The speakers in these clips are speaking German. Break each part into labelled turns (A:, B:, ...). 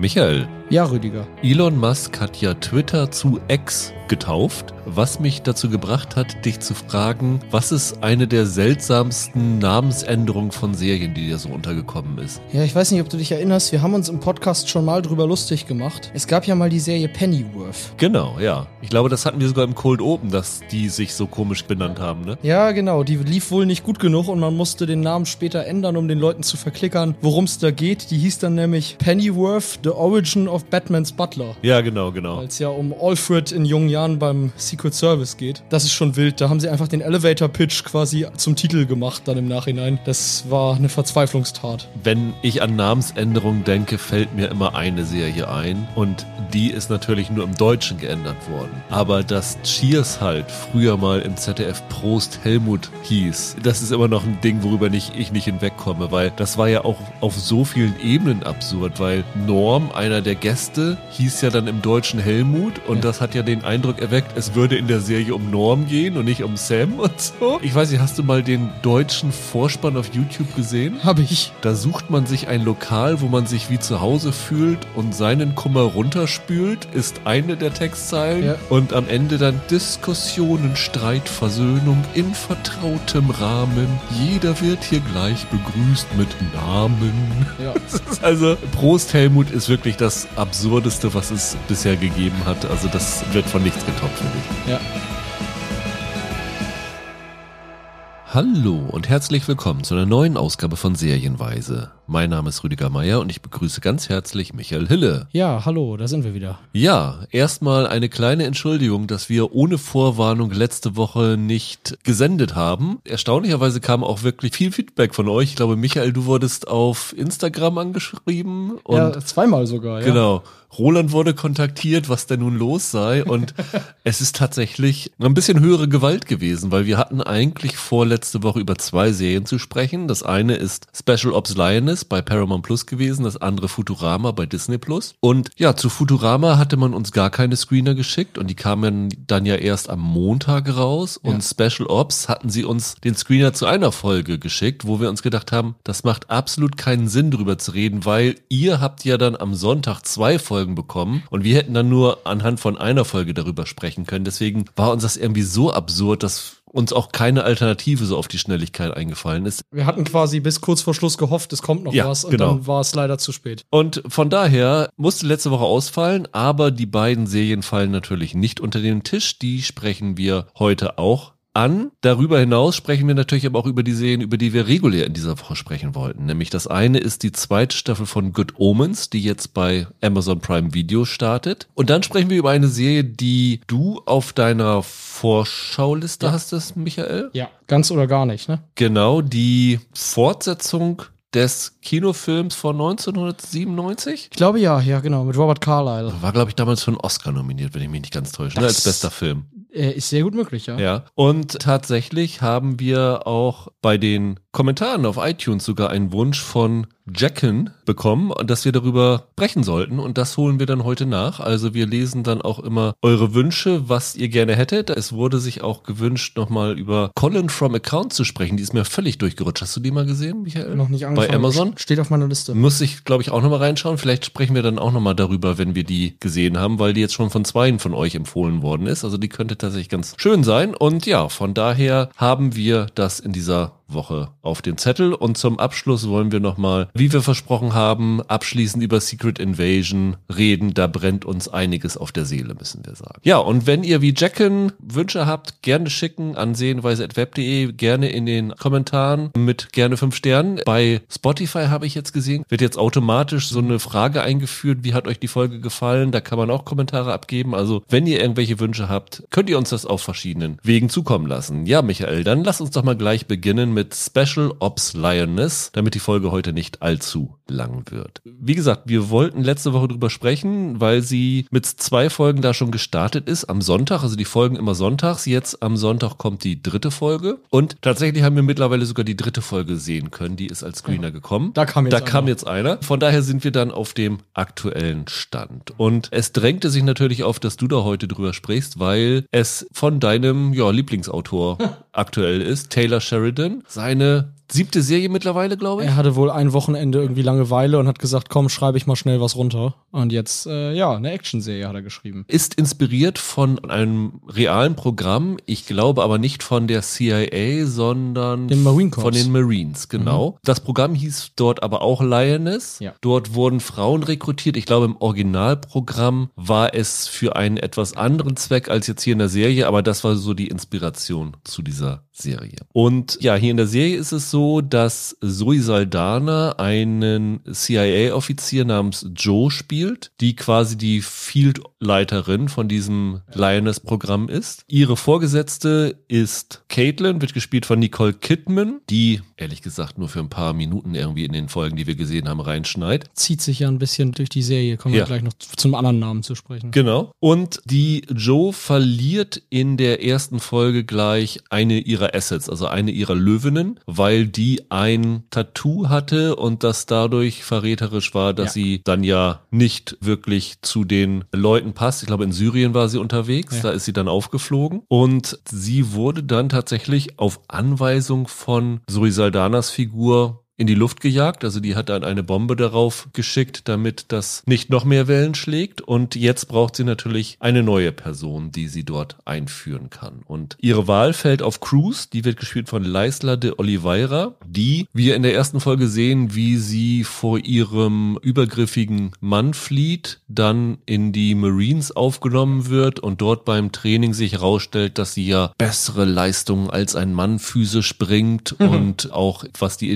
A: Michael.
B: Ja, Rüdiger.
A: Elon Musk hat ja Twitter zu X getauft, was mich dazu gebracht hat, dich zu fragen, was ist eine der seltsamsten Namensänderungen von Serien, die dir so untergekommen ist?
B: Ja, ich weiß nicht, ob du dich erinnerst, wir haben uns im Podcast schon mal drüber lustig gemacht. Es gab ja mal die Serie Pennyworth.
A: Genau, ja. Ich glaube, das hatten wir sogar im Cold Open, dass die sich so komisch benannt haben, ne?
B: Ja, genau. Die lief wohl nicht gut genug und man musste den Namen später ändern, um den Leuten zu verklickern, worum es da geht. Die hieß dann nämlich Pennyworth, The Origin of Batman's Butler.
A: Ja, genau, genau.
B: Weil es ja um Alfred in jungen Jahren beim Secret Service geht. Das ist schon wild. Da haben sie einfach den Elevator Pitch quasi zum Titel gemacht dann im Nachhinein. Das war eine Verzweiflungstat.
A: Wenn ich an Namensänderungen denke, fällt mir immer eine Serie ein und die ist natürlich nur im Deutschen geändert worden. Aber dass Cheers halt früher mal im ZDF Prost Helmut hieß, das ist immer noch ein Ding, worüber nicht, ich nicht hinwegkomme, weil das war ja auch auf so vielen Ebenen absurd, weil Norm, einer der Gäste, hieß ja dann im Deutschen Helmut und ja. das hat ja den Eindruck erweckt, es würde in der Serie um Norm gehen und nicht um Sam und so. Ich weiß nicht, hast du mal den deutschen Vorspann auf YouTube gesehen?
B: Habe ich.
A: Da sucht man sich ein Lokal, wo man sich wie zu Hause fühlt und seinen Kummer runterspült, ist eine der Textzeilen ja. und am Ende dann Diskussionen, Streit, Versöhnung in vertrautem Rahmen. Jeder wird hier gleich begrüßt mit Namen. Ja. also Prost Helmut ist wirklich das absurdeste, was es bisher gegeben hat. Also das wird von nichts getoppt, finde ich.
B: Ja.
A: Hallo und herzlich willkommen zu einer neuen Ausgabe von Serienweise. Mein Name ist Rüdiger Meier und ich begrüße ganz herzlich Michael Hille.
B: Ja, hallo, da sind wir wieder.
A: Ja, erstmal eine kleine Entschuldigung, dass wir ohne Vorwarnung letzte Woche nicht gesendet haben. Erstaunlicherweise kam auch wirklich viel Feedback von euch. Ich glaube, Michael, du wurdest auf Instagram angeschrieben. Und
B: ja, zweimal sogar, ja.
A: Genau. Roland wurde kontaktiert, was denn nun los sei. Und es ist tatsächlich ein bisschen höhere Gewalt gewesen, weil wir hatten eigentlich vor, letzte Woche über zwei Serien zu sprechen. Das eine ist Special Ops Lioness bei Paramount Plus gewesen, das andere Futurama bei Disney Plus. Und ja, zu Futurama hatte man uns gar keine Screener geschickt und die kamen dann ja erst am Montag raus. Und Special Ops hatten sie uns den Screener zu einer Folge geschickt, wo wir uns gedacht haben, das macht absolut keinen Sinn drüber zu reden, weil ihr habt ja dann am Sonntag zwei Folgen bekommen und wir hätten dann nur anhand von einer Folge darüber sprechen können. Deswegen war uns das irgendwie so absurd, dass uns auch keine Alternative so auf die Schnelligkeit eingefallen ist.
B: Wir hatten quasi bis kurz vor Schluss gehofft, es kommt noch ja, was und genau. dann war es leider zu spät.
A: Und von daher musste letzte Woche ausfallen, aber die beiden Serien fallen natürlich nicht unter den Tisch. Die sprechen wir heute auch an. Darüber hinaus sprechen wir natürlich aber auch über die Serien, über die wir regulär in dieser Woche sprechen wollten. Nämlich das eine ist die zweite Staffel von Good Omens, die jetzt bei Amazon Prime Video startet. Und dann sprechen wir über eine Serie, die du auf deiner Vorschauliste ja. hast, das Michael?
B: Ja, ganz oder gar nicht, ne?
A: Genau, die Fortsetzung des Kinofilms von 1997?
B: Ich glaube ja, ja, genau, mit Robert Carlyle.
A: War, glaube ich, damals für einen Oscar nominiert, wenn ich mich nicht ganz täusche, ne, als bester Film.
B: Äh, ist sehr gut möglich, ja.
A: Ja. Und tatsächlich haben wir auch bei den Kommentaren auf iTunes sogar einen Wunsch von Jacken bekommen, dass wir darüber sprechen sollten. Und das holen wir dann heute nach. Also wir lesen dann auch immer eure Wünsche, was ihr gerne hättet. Es wurde sich auch gewünscht, nochmal über Colin from Account zu sprechen. Die ist mir völlig durchgerutscht. Hast du die mal gesehen, Michael?
B: Noch nicht angefangen.
A: Bei Amazon?
B: Steht auf meiner Liste.
A: Muss ich, glaube ich, auch nochmal reinschauen. Vielleicht sprechen wir dann auch nochmal darüber, wenn wir die gesehen haben, weil die jetzt schon von zweien von euch empfohlen worden ist. Also die könnte tatsächlich ganz schön sein. Und ja, von daher haben wir das in dieser Woche auf dem Zettel. Und zum Abschluss wollen wir nochmal, wie wir versprochen haben, abschließend über Secret Invasion reden. Da brennt uns einiges auf der Seele, müssen wir sagen. Ja, und wenn ihr wie Jacken Wünsche habt, gerne schicken an sehenweise.web.de, gerne in den Kommentaren mit gerne fünf Sternen. Bei Spotify habe ich jetzt gesehen, wird jetzt automatisch so eine Frage eingeführt, wie hat euch die Folge gefallen? Da kann man auch Kommentare abgeben. Also wenn ihr irgendwelche Wünsche habt, könnt ihr uns das auf verschiedenen Wegen zukommen lassen. Ja, Michael, dann lass uns doch mal gleich beginnen mit mit Special Ops Lioness, damit die Folge heute nicht allzu lang wird. Wie gesagt, wir wollten letzte Woche drüber sprechen, weil sie mit zwei Folgen da schon gestartet ist am Sonntag, also die Folgen immer sonntags. Jetzt am Sonntag kommt die dritte Folge und tatsächlich haben wir mittlerweile sogar die dritte Folge sehen können. Die ist als Screener gekommen.
B: Da kam jetzt,
A: da
B: einer.
A: kam jetzt einer. Von daher sind wir dann auf dem aktuellen Stand. Und es drängte sich natürlich auf, dass du da heute drüber sprichst, weil es von deinem ja, Lieblingsautor aktuell ist, Taylor Sheridan seine siebte Serie mittlerweile, glaube ich.
B: Er hatte wohl ein Wochenende irgendwie Langeweile und hat gesagt, komm, schreibe ich mal schnell was runter. Und jetzt, äh, ja, eine Actionserie hat er geschrieben.
A: Ist inspiriert von einem realen Programm, ich glaube aber nicht von der CIA, sondern
B: Den
A: von den Marines, genau. Das Programm hieß dort aber auch Lioness.
B: Ja.
A: Dort wurden Frauen rekrutiert. Ich glaube, im Originalprogramm war es für einen etwas anderen Zweck als jetzt hier in der Serie, aber das war so die Inspiration zu dieser Serie. Und ja, hier in der Serie ist es so, dass Zoe Saldana einen CIA-Offizier namens Joe spielt, die quasi die Field-Leiterin von diesem Lioness-Programm ist. Ihre Vorgesetzte ist Caitlin, wird gespielt von Nicole Kidman, die ehrlich gesagt nur für ein paar Minuten irgendwie in den Folgen, die wir gesehen haben, reinschneit.
B: Zieht sich ja ein bisschen durch die Serie. Kommen
A: Ja.
B: wir gleich noch zu- zum anderen Namen zu sprechen.
A: Genau. Und die Joe verliert in der ersten Folge gleich eine ihrer Assets, also eine ihrer Löwinnen, weil die ein Tattoo hatte und das dadurch verräterisch war, dass
B: Ja.
A: sie dann ja nicht wirklich zu den Leuten passt. Ich glaube, in Syrien war sie unterwegs,
B: Ja.
A: da ist sie dann aufgeflogen und sie wurde dann tatsächlich auf Anweisung von Zoe Saldanas Figur in die Luft gejagt. Also die hat dann eine Bombe darauf geschickt, damit das nicht noch mehr Wellen schlägt. Und jetzt braucht sie natürlich eine neue Person, die sie dort einführen kann. Und ihre Wahl fällt auf Cruz. Die wird gespielt von Leisler de Oliveira, die wir in der ersten Folge sehen, wie sie vor ihrem übergriffigen Mann flieht, dann in die Marines aufgenommen wird und dort beim Training sich herausstellt, dass sie ja bessere Leistungen als ein Mann physisch bringt und auch was die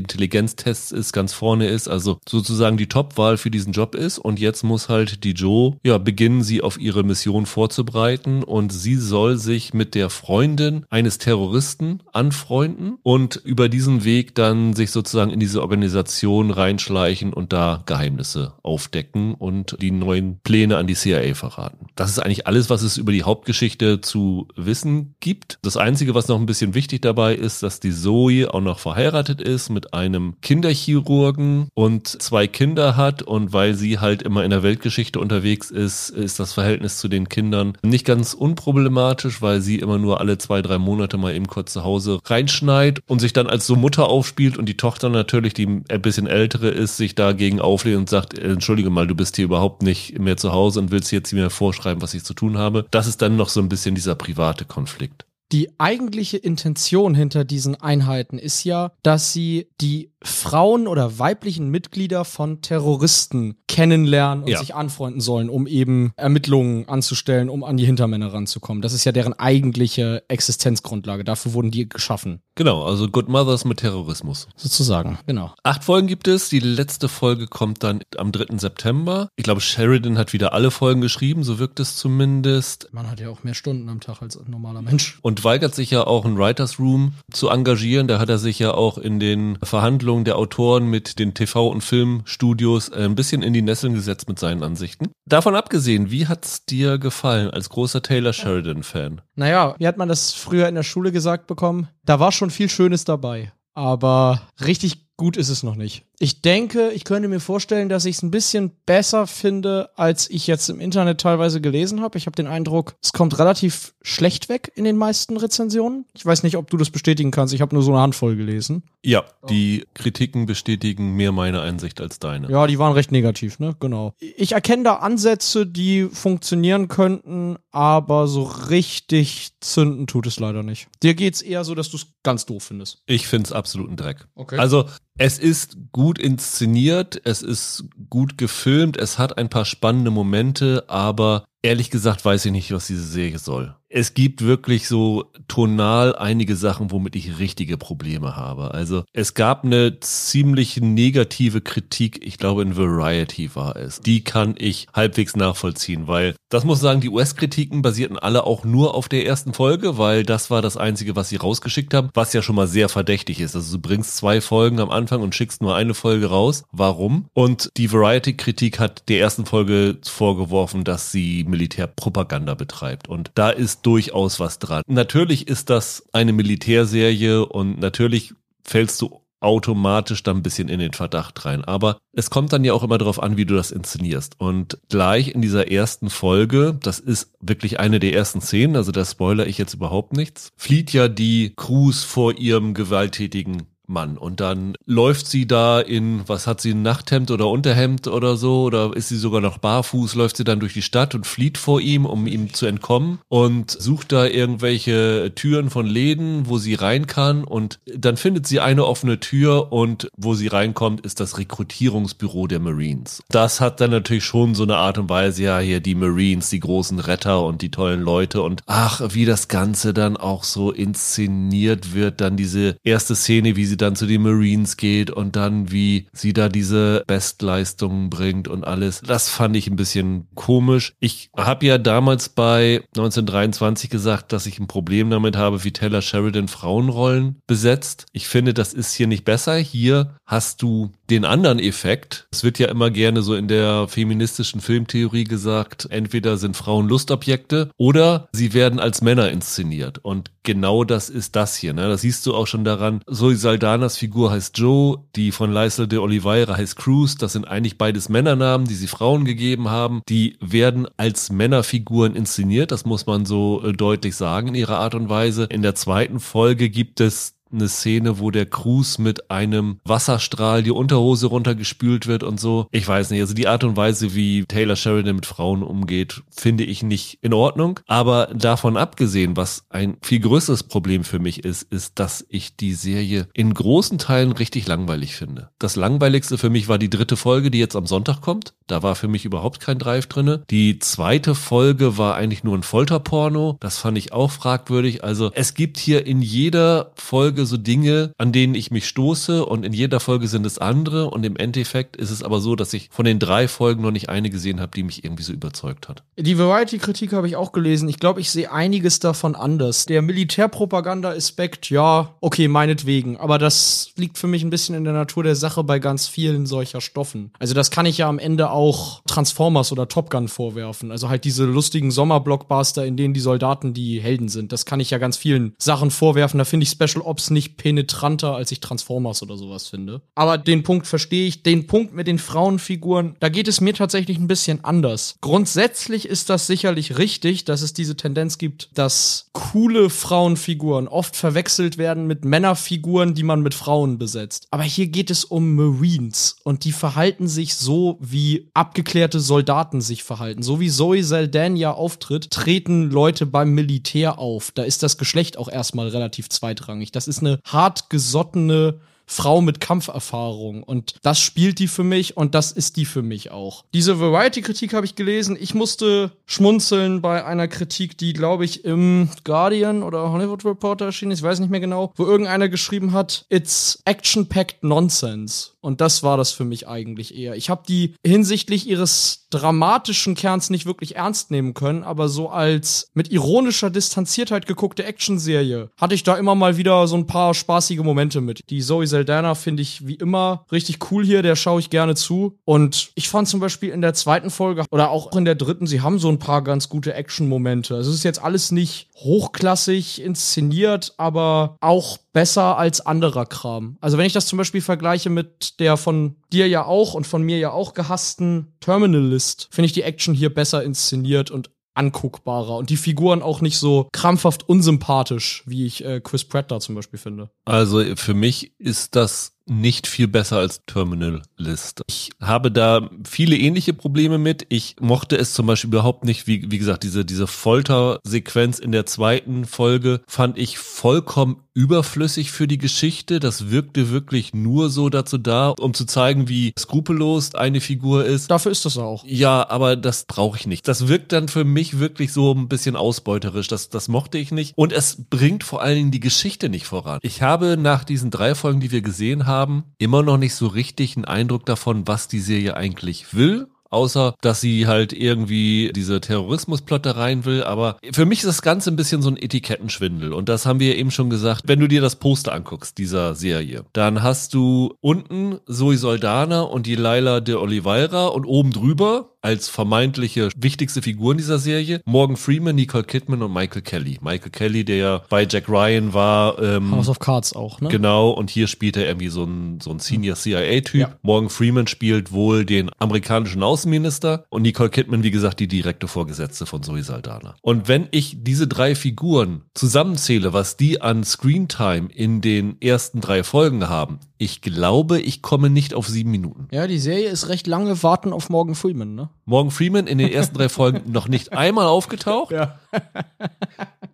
A: Intelligenztests ist, ganz vorne ist, also sozusagen die Top-Wahl für diesen Job ist und jetzt muss halt die Joe ja beginnen, sie auf ihre Mission vorzubereiten und sie soll sich mit der Freundin eines Terroristen anfreunden und über diesen Weg dann sich sozusagen in diese Organisation reinschleichen und da Geheimnisse aufdecken und die neuen Pläne an die CIA verraten. Das ist eigentlich alles, was es über die Hauptgeschichte zu wissen gibt. Das Einzige, was noch ein bisschen wichtig dabei ist, dass die Zoe auch noch verheiratet ist mit einem Kinderchirurgen und zwei Kinder hat und weil sie halt immer in der Weltgeschichte unterwegs ist, ist das Verhältnis zu den Kindern nicht ganz unproblematisch, weil sie immer nur alle zwei, drei Monate mal eben kurz zu Hause reinschneit und sich dann als so Mutter aufspielt und die Tochter natürlich, die ein bisschen ältere ist, sich dagegen auflehnt und sagt, entschuldige mal, du bist hier überhaupt nicht mehr zu Hause und willst jetzt mir vorschreiben, was ich zu tun habe. Das ist dann noch so ein bisschen dieser private Konflikt.
B: Die eigentliche Intention hinter diesen Einheiten ist ja, dass sie die Frauen oder weiblichen Mitglieder von Terroristen kennenlernen und
A: Ja.
B: sich anfreunden sollen, um eben Ermittlungen anzustellen, um an die Hintermänner ranzukommen. Das ist ja deren eigentliche Existenzgrundlage. Dafür wurden die geschaffen.
A: Genau, also Good Mothers mit Terrorismus.
B: Sozusagen. Genau.
A: Acht Folgen gibt es. Die letzte Folge kommt dann am 3. September. Ich glaube, Sheridan hat wieder alle Folgen geschrieben, so wirkt es zumindest.
B: Man hat ja auch mehr Stunden am Tag als ein normaler Mensch.
A: Und weigert sich ja auch, ein Writers Room zu engagieren. Da hat er sich ja auch in den Verhandlungen der Autoren mit den TV- und Filmstudios äh, ein bisschen in die Nesseln gesetzt mit seinen Ansichten. Davon abgesehen, wie hat's dir gefallen als großer Taylor Sheridan-Fan?
B: Naja, wie hat man das früher in der Schule gesagt bekommen? Da war schon viel Schönes dabei. Aber richtig gut ist es noch nicht. Ich denke, ich könnte mir vorstellen, dass ich es ein bisschen besser finde, als ich jetzt im Internet teilweise gelesen habe. Ich habe den Eindruck, es kommt relativ schlecht weg in den meisten Rezensionen. Ich weiß nicht, ob du das bestätigen kannst. Ich habe nur so eine Handvoll gelesen.
A: Ja, die Kritiken bestätigen mehr meine Einsicht als deine.
B: Ja, die waren recht negativ, ne? Genau. Ich erkenne da Ansätze, die funktionieren könnten, aber so richtig zünden tut es leider nicht. Dir geht's eher so, dass du es ganz doof findest.
A: Ich find's absoluten Dreck.
B: Okay.
A: Also es ist gut inszeniert, es ist gut gefilmt, es hat ein paar spannende Momente, aber ehrlich gesagt weiß ich nicht, was diese Serie soll. Es gibt wirklich so tonal einige Sachen, womit ich richtige Probleme habe. Also es gab eine ziemlich negative Kritik, ich glaube in Variety war es. Die kann ich halbwegs nachvollziehen, weil das muss sagen, die US-Kritiken basierten alle auch nur auf der ersten Folge, weil das war das Einzige, was sie rausgeschickt haben, was ja schon mal sehr verdächtig ist. Also du bringst zwei Folgen am Anfang und schickst nur eine Folge raus. Warum? Und die Variety-Kritik hat der ersten Folge vorgeworfen, dass sie Militärpropaganda betreibt. Und da ist durchaus was dran. Natürlich ist das eine Militärserie und natürlich fällst du automatisch dann ein bisschen in den Verdacht rein. Aber es kommt dann ja auch immer darauf an, wie du das inszenierst. Und gleich in dieser ersten Folge, das ist wirklich eine der ersten Szenen, also da spoiler ich jetzt überhaupt nichts, flieht ja die Cruz vor ihrem gewalttätigen Mann. Und dann läuft sie da in, was hat sie, ein Nachthemd oder Unterhemd oder so, oder ist sie sogar noch barfuß, läuft sie dann durch die Stadt und flieht vor ihm, um ihm zu entkommen? Und sucht da irgendwelche Türen von Läden, wo sie rein kann? Und dann findet sie eine offene Tür und wo sie reinkommt, ist das Rekrutierungsbüro der Marines. Das hat dann natürlich schon so eine Art und Weise, ja, hier die Marines, die großen Retter und die tollen Leute. Und ach, wie das Ganze dann auch so inszeniert wird, dann diese erste Szene, wie sie dann zu den Marines geht und dann wie sie da diese Bestleistungen bringt und alles. Das fand ich ein bisschen komisch. Ich habe ja damals bei 1923 gesagt, dass ich ein Problem damit habe, wie Taylor Sheridan Frauenrollen besetzt. Ich finde, das ist hier nicht besser. Hier hast du den anderen Effekt. Es wird ja immer gerne so in der feministischen Filmtheorie gesagt, entweder sind Frauen Lustobjekte oder sie werden als Männer inszeniert. Und genau das ist das hier. Ne? Das siehst du auch schon daran. Zoe Saldanas Figur heißt Joe, die von Leisel de Oliveira heißt Cruz. Das sind eigentlich beides Männernamen, die sie Frauen gegeben haben. Die werden als Männerfiguren inszeniert. Das muss man so äh, deutlich sagen in ihrer Art und Weise. In der zweiten Folge gibt es eine Szene, wo der Cruz mit einem Wasserstrahl die Unterhose runtergespült wird und so. Ich weiß nicht, also die Art und Weise, wie Taylor Sheridan mit Frauen umgeht, finde ich nicht in Ordnung. Aber davon abgesehen, was ein viel größeres Problem für mich ist, ist, dass ich die Serie in großen Teilen richtig langweilig finde. Das langweiligste für mich war die dritte Folge, die jetzt am Sonntag kommt. Da war für mich überhaupt kein Drive drinne. Die zweite Folge war eigentlich nur ein Folterporno. Das fand ich auch fragwürdig. Also es gibt hier in jeder Folge so Dinge, an denen ich mich stoße und in jeder Folge sind es andere und im Endeffekt ist es aber so, dass ich von den drei Folgen noch nicht eine gesehen habe, die mich irgendwie so überzeugt hat.
B: Die Variety-Kritik habe ich auch gelesen. Ich glaube, ich sehe einiges davon anders. Der Militärpropaganda-Aspekt, ja, okay, meinetwegen. Aber das liegt für mich ein bisschen in der Natur der Sache bei ganz vielen solcher Stoffen. Also das kann ich ja am Ende auch Transformers oder Top Gun vorwerfen. Also halt diese lustigen Sommerblockbuster, in denen die Soldaten die Helden sind. Das kann ich ja ganz vielen Sachen vorwerfen. Da finde ich Special Ops nicht penetranter, als ich Transformers oder sowas finde. Aber den Punkt verstehe ich. Den Punkt mit den Frauenfiguren, da geht es mir tatsächlich ein bisschen anders. Grundsätzlich ist das sicherlich richtig, dass es diese Tendenz gibt, dass coole Frauenfiguren oft verwechselt werden mit Männerfiguren, die man mit Frauen besetzt. Aber hier geht es um Marines und die verhalten sich so, wie abgeklärte Soldaten sich verhalten. So wie Zoe Saldana auftritt, treten Leute beim Militär auf. Da ist das Geschlecht auch erstmal relativ zweitrangig. Das ist eine hartgesottene Frau mit Kampferfahrung. Und das spielt die für mich und das ist die für mich auch. Diese Variety-Kritik habe ich gelesen. Ich musste schmunzeln bei einer Kritik, die, glaube ich, im Guardian oder Hollywood Reporter erschien, ich weiß nicht mehr genau, wo irgendeiner geschrieben hat, it's action-packed nonsense. Und das war das für mich eigentlich eher. Ich habe die hinsichtlich ihres dramatischen Kerns nicht wirklich ernst nehmen können, aber so als mit ironischer Distanziertheit geguckte Actionserie hatte ich da immer mal wieder so ein paar spaßige Momente mit. Die Zoe Saldana finde ich wie immer richtig cool hier, der schaue ich gerne zu. Und ich fand zum Beispiel in der zweiten Folge oder auch in der dritten, sie haben so ein paar ganz gute Action-Momente. Also es ist jetzt alles nicht hochklassig inszeniert, aber auch besser als anderer Kram. Also wenn ich das zum Beispiel vergleiche mit der von dir ja auch und von mir ja auch gehassten Terminalist, finde ich die Action hier besser inszeniert und anguckbarer und die Figuren auch nicht so krampfhaft unsympathisch, wie ich äh, Chris Pratt da zum Beispiel finde.
A: Also für mich ist das nicht viel besser als Terminal List. Ich habe da viele ähnliche Probleme mit. Ich mochte es zum Beispiel überhaupt nicht, wie, wie gesagt, diese, diese Foltersequenz in der zweiten Folge fand ich vollkommen überflüssig für die Geschichte. Das wirkte wirklich nur so dazu da, um zu zeigen, wie skrupellos eine Figur ist.
B: Dafür ist das auch.
A: Ja, aber das brauche ich nicht. Das wirkt dann für mich wirklich so ein bisschen ausbeuterisch. Das, das mochte ich nicht. Und es bringt vor allen Dingen die Geschichte nicht voran. Ich habe nach diesen drei Folgen, die wir gesehen haben, immer noch nicht so richtig einen Eindruck davon, was die Serie eigentlich will außer dass sie halt irgendwie diese Terrorismusplotte rein will. Aber für mich ist das Ganze ein bisschen so ein Etikettenschwindel. Und das haben wir eben schon gesagt. Wenn du dir das Poster anguckst, dieser Serie, dann hast du unten Zoe Soldana und die Laila de Oliveira und oben drüber als vermeintliche wichtigste Figuren dieser Serie. Morgan Freeman, Nicole Kidman und Michael Kelly. Michael Kelly, der ja bei Jack Ryan war. Ähm,
B: House of Cards auch, ne?
A: Genau, und hier spielt er irgendwie so ein, so ein Senior CIA-Typ.
B: Ja.
A: Morgan Freeman spielt wohl den amerikanischen Außenminister und Nicole Kidman, wie gesagt, die direkte Vorgesetzte von Zoe Saldana. Und wenn ich diese drei Figuren zusammenzähle, was die an Screentime in den ersten drei Folgen haben, ich glaube, ich komme nicht auf sieben Minuten.
B: Ja, die Serie ist recht lange warten auf Morgan Freeman, ne?
A: Morgan Freeman in den ersten drei Folgen noch nicht einmal aufgetaucht.
B: Ja.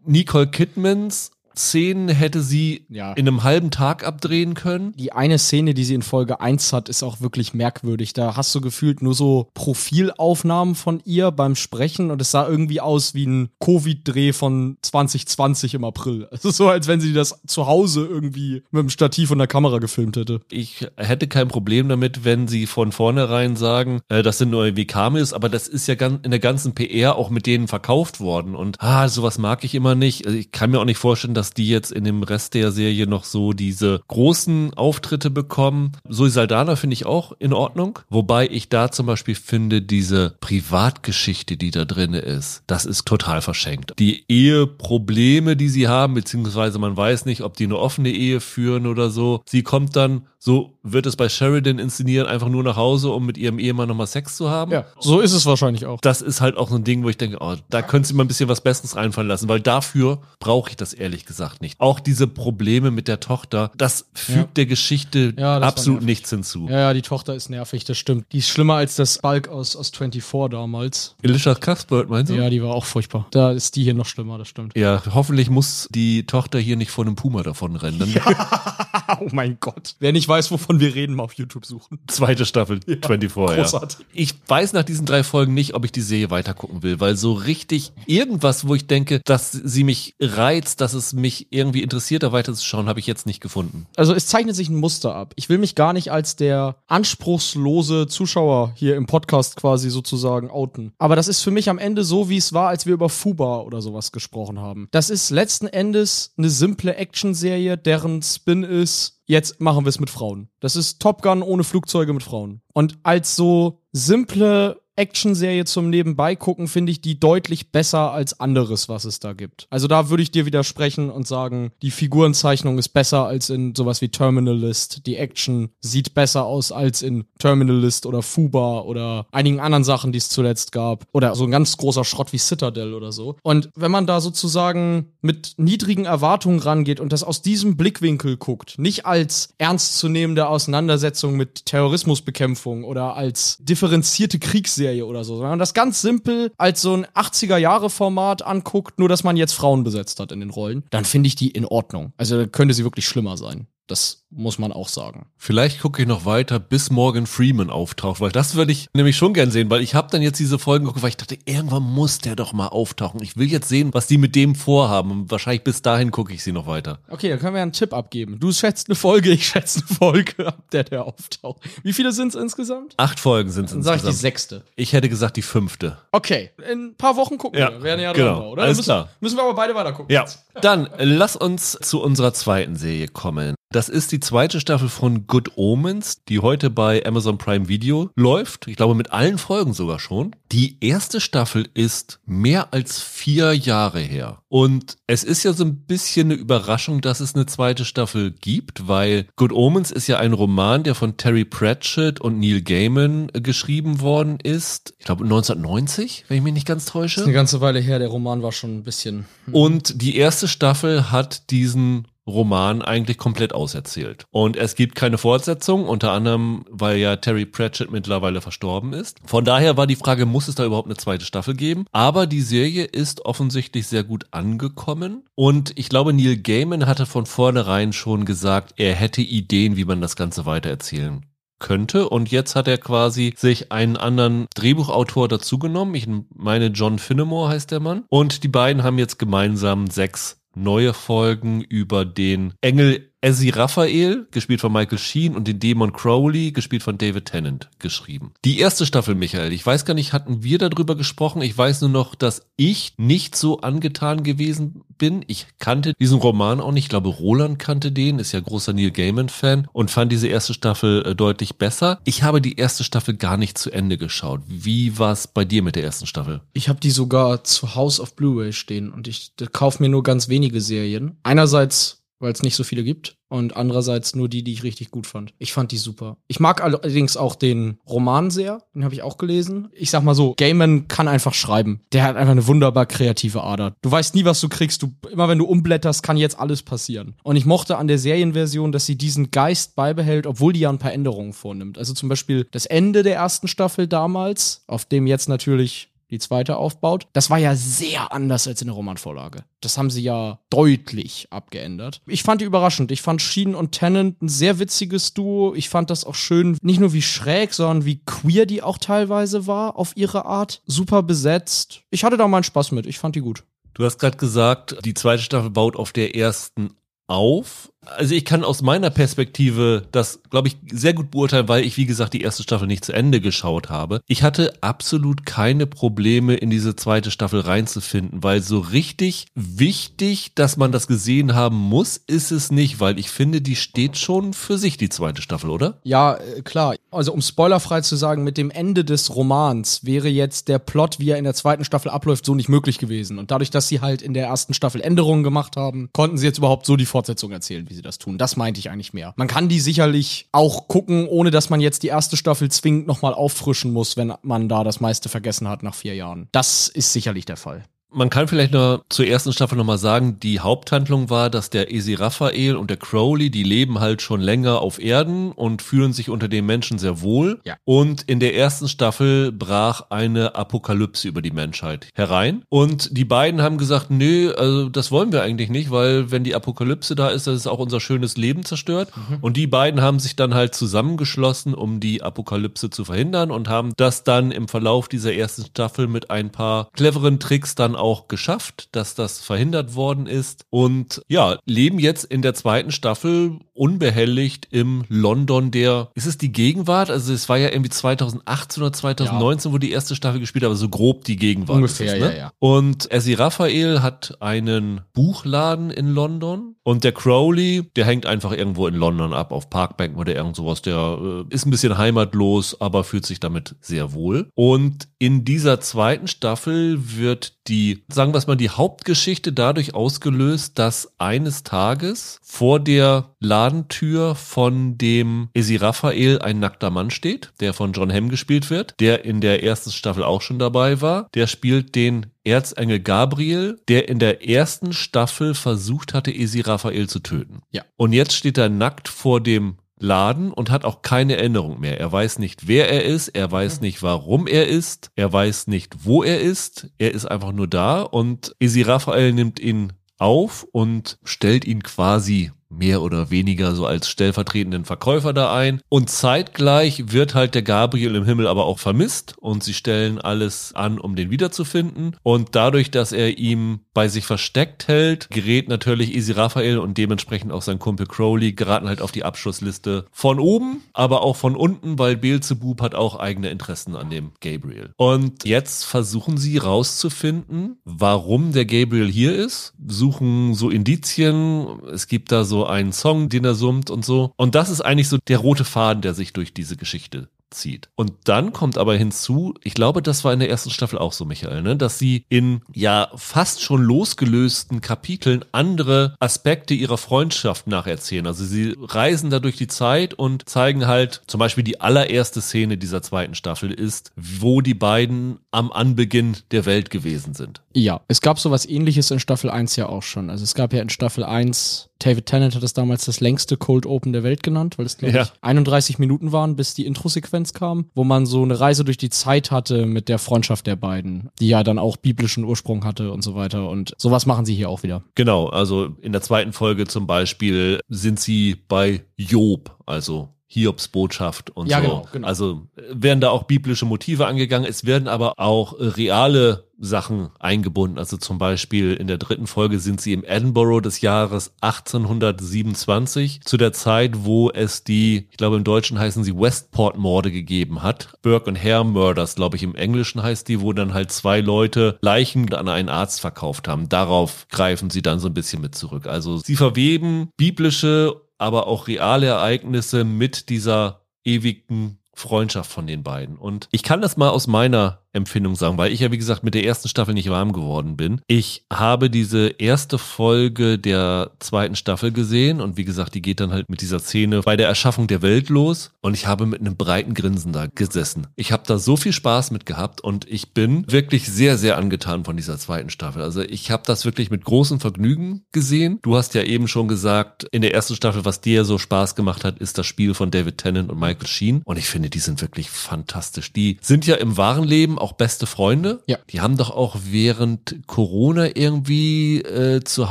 A: Nicole Kidmans Szenen hätte sie
B: Ja.
A: in einem halben Tag abdrehen können.
B: Die eine Szene, die sie in Folge 1 hat, ist auch wirklich merkwürdig. Da hast du gefühlt nur so Profilaufnahmen von ihr beim Sprechen und es sah irgendwie aus wie ein Covid-Dreh von 2020 im April. Es ist so, als wenn sie das zu Hause irgendwie mit dem Stativ und der Kamera gefilmt hätte.
A: Ich hätte kein Problem damit, wenn sie von vornherein sagen, äh, das sind nur irgendwie Cameos, aber das ist ja in der ganzen PR auch mit denen verkauft worden. Und ah, sowas mag ich immer nicht. Also ich kann mir auch nicht vorstellen, dass die jetzt in dem Rest der Serie noch so diese großen Auftritte bekommen. Zoe Saldana finde ich auch in Ordnung. Wobei ich da zum Beispiel finde, diese Privatgeschichte, die da drin ist, das ist total verschenkt. Die Eheprobleme, die sie haben, beziehungsweise man weiß nicht, ob die eine offene Ehe führen oder so. Sie kommt dann, so wird es bei Sheridan inszeniert, einfach nur nach Hause, um mit ihrem Ehemann nochmal Sex zu haben.
B: Ja, so ist es wahrscheinlich auch.
A: Das ist halt auch so ein Ding, wo ich denke, oh, da könnte sie mal ein bisschen was Besseres einfallen lassen, weil dafür brauche ich das ehrlich gesagt nicht. Auch diese Probleme mit der Tochter, das fügt
B: Ja.
A: der Geschichte
B: Ja,
A: absolut nichts hinzu.
B: Ja, ja, die Tochter ist nervig, das stimmt. Die ist schlimmer als das Balk aus, aus 24 damals.
A: Elisha Cuthbert, meinst du?
B: Ja, die war auch furchtbar. Da ist die hier noch schlimmer, das stimmt.
A: Ja, hoffentlich muss die Tochter hier nicht vor einem Puma davon rennen.
B: Oh mein Gott. Wer nicht weiß, wovon wir reden, mal auf YouTube suchen.
A: Zweite Staffel 24, ja.
B: großartig.
A: Ich weiß nach diesen drei Folgen nicht, ob ich die Serie weitergucken will, weil so richtig irgendwas, wo ich denke, dass sie mich reizt, dass es mich irgendwie interessiert, da weiterzuschauen, habe ich jetzt nicht gefunden.
B: Also es zeichnet sich ein Muster ab. Ich will mich gar nicht als der anspruchslose Zuschauer hier im Podcast quasi sozusagen outen. Aber das ist für mich am Ende so, wie es war, als wir über Fuba oder sowas gesprochen haben. Das ist letzten Endes eine simple Actionserie, deren Spin ist, jetzt machen wir es mit Frauen. Das ist Top Gun ohne Flugzeuge mit Frauen. Und als so simple Actionserie zum Nebenbei gucken, finde ich die deutlich besser als anderes, was es da gibt. Also da würde ich dir widersprechen und sagen, die Figurenzeichnung ist besser als in sowas wie Terminalist. Die Action sieht besser aus als in Terminalist oder Fuba oder einigen anderen Sachen, die es zuletzt gab. Oder so ein ganz großer Schrott wie Citadel oder so. Und wenn man da sozusagen mit niedrigen Erwartungen rangeht und das aus diesem Blickwinkel guckt, nicht als ernstzunehmende Auseinandersetzung mit Terrorismusbekämpfung oder als differenzierte Kriegsserie oder so, sondern das ganz simpel als so ein 80er-Jahre-Format anguckt, nur dass man jetzt Frauen besetzt hat in den Rollen, dann finde ich die in Ordnung. Also könnte sie wirklich schlimmer sein. Das muss man auch sagen.
A: Vielleicht gucke ich noch weiter, bis Morgan Freeman auftaucht, weil das würde ich nämlich schon gern sehen, weil ich habe dann jetzt diese Folgen geguckt, weil ich dachte, irgendwann muss der doch mal auftauchen. Ich will jetzt sehen, was die mit dem vorhaben und wahrscheinlich bis dahin gucke ich sie noch weiter.
B: Okay, dann können wir einen Tipp abgeben. Du schätzt eine Folge, ich schätze eine Folge, ab der der auftaucht. Wie viele sind es insgesamt?
A: Acht Folgen sind es
B: Dann sage ich die
A: insgesamt.
B: sechste.
A: Ich hätte gesagt die fünfte.
B: Okay, in ein paar Wochen gucken
A: Ja,
B: wir. Werden ja
A: genau.
B: dran, oder?
A: Alles
B: müssen,
A: klar.
B: Müssen wir aber beide weiter gucken.
A: Ja, dann lass uns zu unserer zweiten Serie kommen. Das ist die zweite Staffel von Good Omens, die heute bei Amazon Prime Video läuft. Ich glaube mit allen Folgen sogar schon. Die erste Staffel ist mehr als vier Jahre her. Und es ist ja so ein bisschen eine Überraschung, dass es eine zweite Staffel gibt, weil Good Omens ist ja ein Roman, der von Terry Pratchett und Neil Gaiman äh, geschrieben worden ist. Ich glaube 1990, wenn ich mich nicht ganz täusche.
B: Ist eine ganze Weile her, der Roman war schon ein bisschen.
A: Und die erste Staffel hat diesen Roman eigentlich komplett auserzählt. Und es gibt keine Fortsetzung, unter anderem, weil ja Terry Pratchett mittlerweile verstorben ist. Von daher war die Frage, muss es da überhaupt eine zweite Staffel geben? Aber die Serie ist offensichtlich sehr gut angekommen. Und ich glaube, Neil Gaiman hatte von vornherein schon gesagt, er hätte Ideen, wie man das Ganze weitererzählen könnte. Und jetzt hat er quasi sich einen anderen Drehbuchautor dazugenommen. Ich meine, John Finnemore heißt der Mann. Und die beiden haben jetzt gemeinsam sechs neue Folgen über den Engel Ezzy Raphael, gespielt von Michael Sheen, und den Dämon Crowley, gespielt von David Tennant, geschrieben. Die erste Staffel, Michael, ich weiß gar nicht, hatten wir darüber gesprochen? Ich weiß nur noch, dass ich nicht so angetan gewesen bin. Ich kannte diesen Roman auch nicht. Ich glaube, Roland kannte den, ist ja großer Neil Gaiman-Fan und fand diese erste Staffel äh, deutlich besser. Ich habe die erste Staffel gar nicht zu Ende geschaut. Wie war es bei dir mit der ersten Staffel?
B: Ich habe die sogar zu House of Blu-ray stehen und ich kaufe mir nur ganz wenige Serien. Einerseits weil es nicht so viele gibt. Und andererseits nur die, die ich richtig gut fand. Ich fand die super. Ich mag allerdings auch den Roman sehr. Den habe ich auch gelesen. Ich sag mal so, Gaiman kann einfach schreiben. Der hat einfach eine wunderbar kreative Ader. Du weißt nie, was du kriegst. Du, immer wenn du umblätterst, kann jetzt alles passieren. Und ich mochte an der Serienversion, dass sie diesen Geist beibehält, obwohl die ja ein paar Änderungen vornimmt. Also zum Beispiel das Ende der ersten Staffel damals, auf dem jetzt natürlich die zweite aufbaut. Das war ja sehr anders als in der Romanvorlage. Das haben sie ja deutlich abgeändert. Ich fand die überraschend. Ich fand Sheen und Tennant ein sehr witziges Duo. Ich fand das auch schön, nicht nur wie schräg, sondern wie queer die auch teilweise war auf ihre Art. Super besetzt. Ich hatte da meinen Spaß mit. Ich fand die gut.
A: Du hast gerade gesagt, die zweite Staffel baut auf der ersten auf. Also ich kann aus meiner Perspektive das, glaube ich, sehr gut beurteilen, weil ich, wie gesagt, die erste Staffel nicht zu Ende geschaut habe. Ich hatte absolut keine Probleme, in diese zweite Staffel reinzufinden, weil so richtig wichtig, dass man das gesehen haben muss, ist es nicht, weil ich finde, die steht schon für sich, die zweite Staffel, oder?
B: Ja, äh, klar. Also um spoilerfrei zu sagen, mit dem Ende des Romans wäre jetzt der Plot, wie er in der zweiten Staffel abläuft, so nicht möglich gewesen. Und dadurch, dass sie halt in der ersten Staffel Änderungen gemacht haben, konnten sie jetzt überhaupt so die Fortsetzung erzählen wie das tun. Das meinte ich eigentlich mehr. Man kann die sicherlich auch gucken, ohne dass man jetzt die erste Staffel zwingend nochmal auffrischen muss, wenn man da das meiste vergessen hat nach vier Jahren. Das ist sicherlich der Fall.
A: Man kann vielleicht noch zur ersten Staffel nochmal sagen, die Haupthandlung war, dass der Esi Raphael und der Crowley, die leben halt schon länger auf Erden und fühlen sich unter den Menschen sehr wohl. Ja. Und in der ersten Staffel brach eine Apokalypse über die Menschheit herein. Und die beiden haben gesagt, nö, also das wollen wir eigentlich nicht, weil wenn die Apokalypse da ist, das ist auch unser schönes Leben zerstört. Mhm. Und die beiden haben sich dann halt zusammengeschlossen, um die Apokalypse zu verhindern und haben das dann im Verlauf dieser ersten Staffel mit ein paar cleveren Tricks dann auch geschafft, dass das verhindert worden ist. Und ja, leben jetzt in der zweiten Staffel unbehelligt im London der, ist es die Gegenwart? Also es war ja irgendwie 2018 oder 2019, ja. wo die erste Staffel gespielt, aber so grob die Gegenwart.
B: Ungefähr,
A: es,
B: ne? ja, ja.
A: Und Essie Raphael hat einen Buchladen in London und der Crowley, der hängt einfach irgendwo in London ab, auf Parkbank oder irgend sowas. Der äh, ist ein bisschen heimatlos, aber fühlt sich damit sehr wohl. Und in dieser zweiten Staffel wird die, sagen wir es mal, die Hauptgeschichte dadurch ausgelöst, dass eines Tages vor der Ladentür von dem Esi Raphael ein nackter Mann steht, der von John Hamm gespielt wird, der in der ersten Staffel auch schon dabei war. Der spielt den Erzengel Gabriel, der in der ersten Staffel versucht hatte, Esi Raphael zu töten. Ja. Und jetzt steht er nackt vor dem Laden und hat auch keine Erinnerung mehr. Er weiß nicht, wer er ist, er weiß nicht, warum er ist, er weiß nicht, wo er ist, er ist einfach nur da und Isi Raphael nimmt ihn auf und stellt ihn quasi mehr oder weniger so als stellvertretenden Verkäufer da ein. Und zeitgleich wird halt der Gabriel im Himmel aber auch vermisst und sie stellen alles an, um den wiederzufinden. Und dadurch, dass er ihm bei sich versteckt hält, gerät natürlich Easy Raphael und dementsprechend auch sein Kumpel Crowley geraten halt auf die Abschlussliste von oben, aber auch von unten, weil Beelzebub hat auch eigene Interessen an dem Gabriel. Und jetzt versuchen sie rauszufinden, warum der Gabriel hier ist, suchen so Indizien. Es gibt da so einen Song, den er summt und so. Und das ist eigentlich so der rote Faden, der sich durch diese Geschichte zieht. Und dann kommt aber hinzu, ich glaube, das war in der ersten Staffel auch so, Michael, ne, dass sie in ja fast schon losgelösten Kapiteln andere Aspekte ihrer Freundschaft nacherzählen. Also sie reisen da durch die Zeit und zeigen halt, zum Beispiel die allererste Szene dieser zweiten Staffel ist, wo die beiden am Anbeginn der Welt gewesen sind.
B: Ja, es gab sowas ähnliches in Staffel 1 ja auch schon. Also es gab ja in Staffel 1 David Tennant hat es damals das längste Cold Open der Welt genannt, weil es, glaube ja. ich, 31 Minuten waren, bis die Intro-Sequenz kam, wo man so eine Reise durch die Zeit hatte mit der Freundschaft der beiden, die ja dann auch biblischen Ursprung hatte und so weiter. Und sowas machen sie hier auch wieder.
A: Genau, also in der zweiten Folge zum Beispiel sind sie bei Job, also Hiobs Botschaft und
B: Ja,
A: so.
B: genau, genau.
A: Also werden da auch biblische Motive angegangen. Es werden aber auch äh, reale Sachen eingebunden. Also zum Beispiel in der dritten Folge sind sie im Edinburgh des Jahres 1827, zu der Zeit, wo es die, ich glaube im Deutschen heißen sie Westport-Morde gegeben hat. Burke und Hare Murders, glaube ich im Englischen heißt die, wo dann halt zwei Leute Leichen an einen Arzt verkauft haben. Darauf greifen sie dann so ein bisschen mit zurück. Also sie verweben biblische, aber auch reale Ereignisse mit dieser ewigen Freundschaft von den beiden. Und ich kann das mal aus meiner Empfindung sagen, weil ich ja, wie gesagt, mit der ersten Staffel nicht warm geworden bin. Ich habe diese erste Folge der zweiten Staffel gesehen und wie gesagt, die geht dann halt mit dieser Szene bei der Erschaffung der Welt los und ich habe mit einem breiten Grinsen da gesessen. Ich habe da so viel Spaß mit gehabt und ich bin wirklich sehr, sehr angetan von dieser zweiten Staffel. Also ich habe das wirklich mit großem Vergnügen gesehen. Du hast ja eben schon gesagt, in der ersten Staffel, was dir so Spaß gemacht hat, ist das Spiel von David Tennant und Michael Sheen und ich finde, die sind wirklich fantastisch. Die sind ja im wahren Leben auch beste Freunde.
B: Ja.
A: Die haben doch auch während Corona irgendwie äh, zu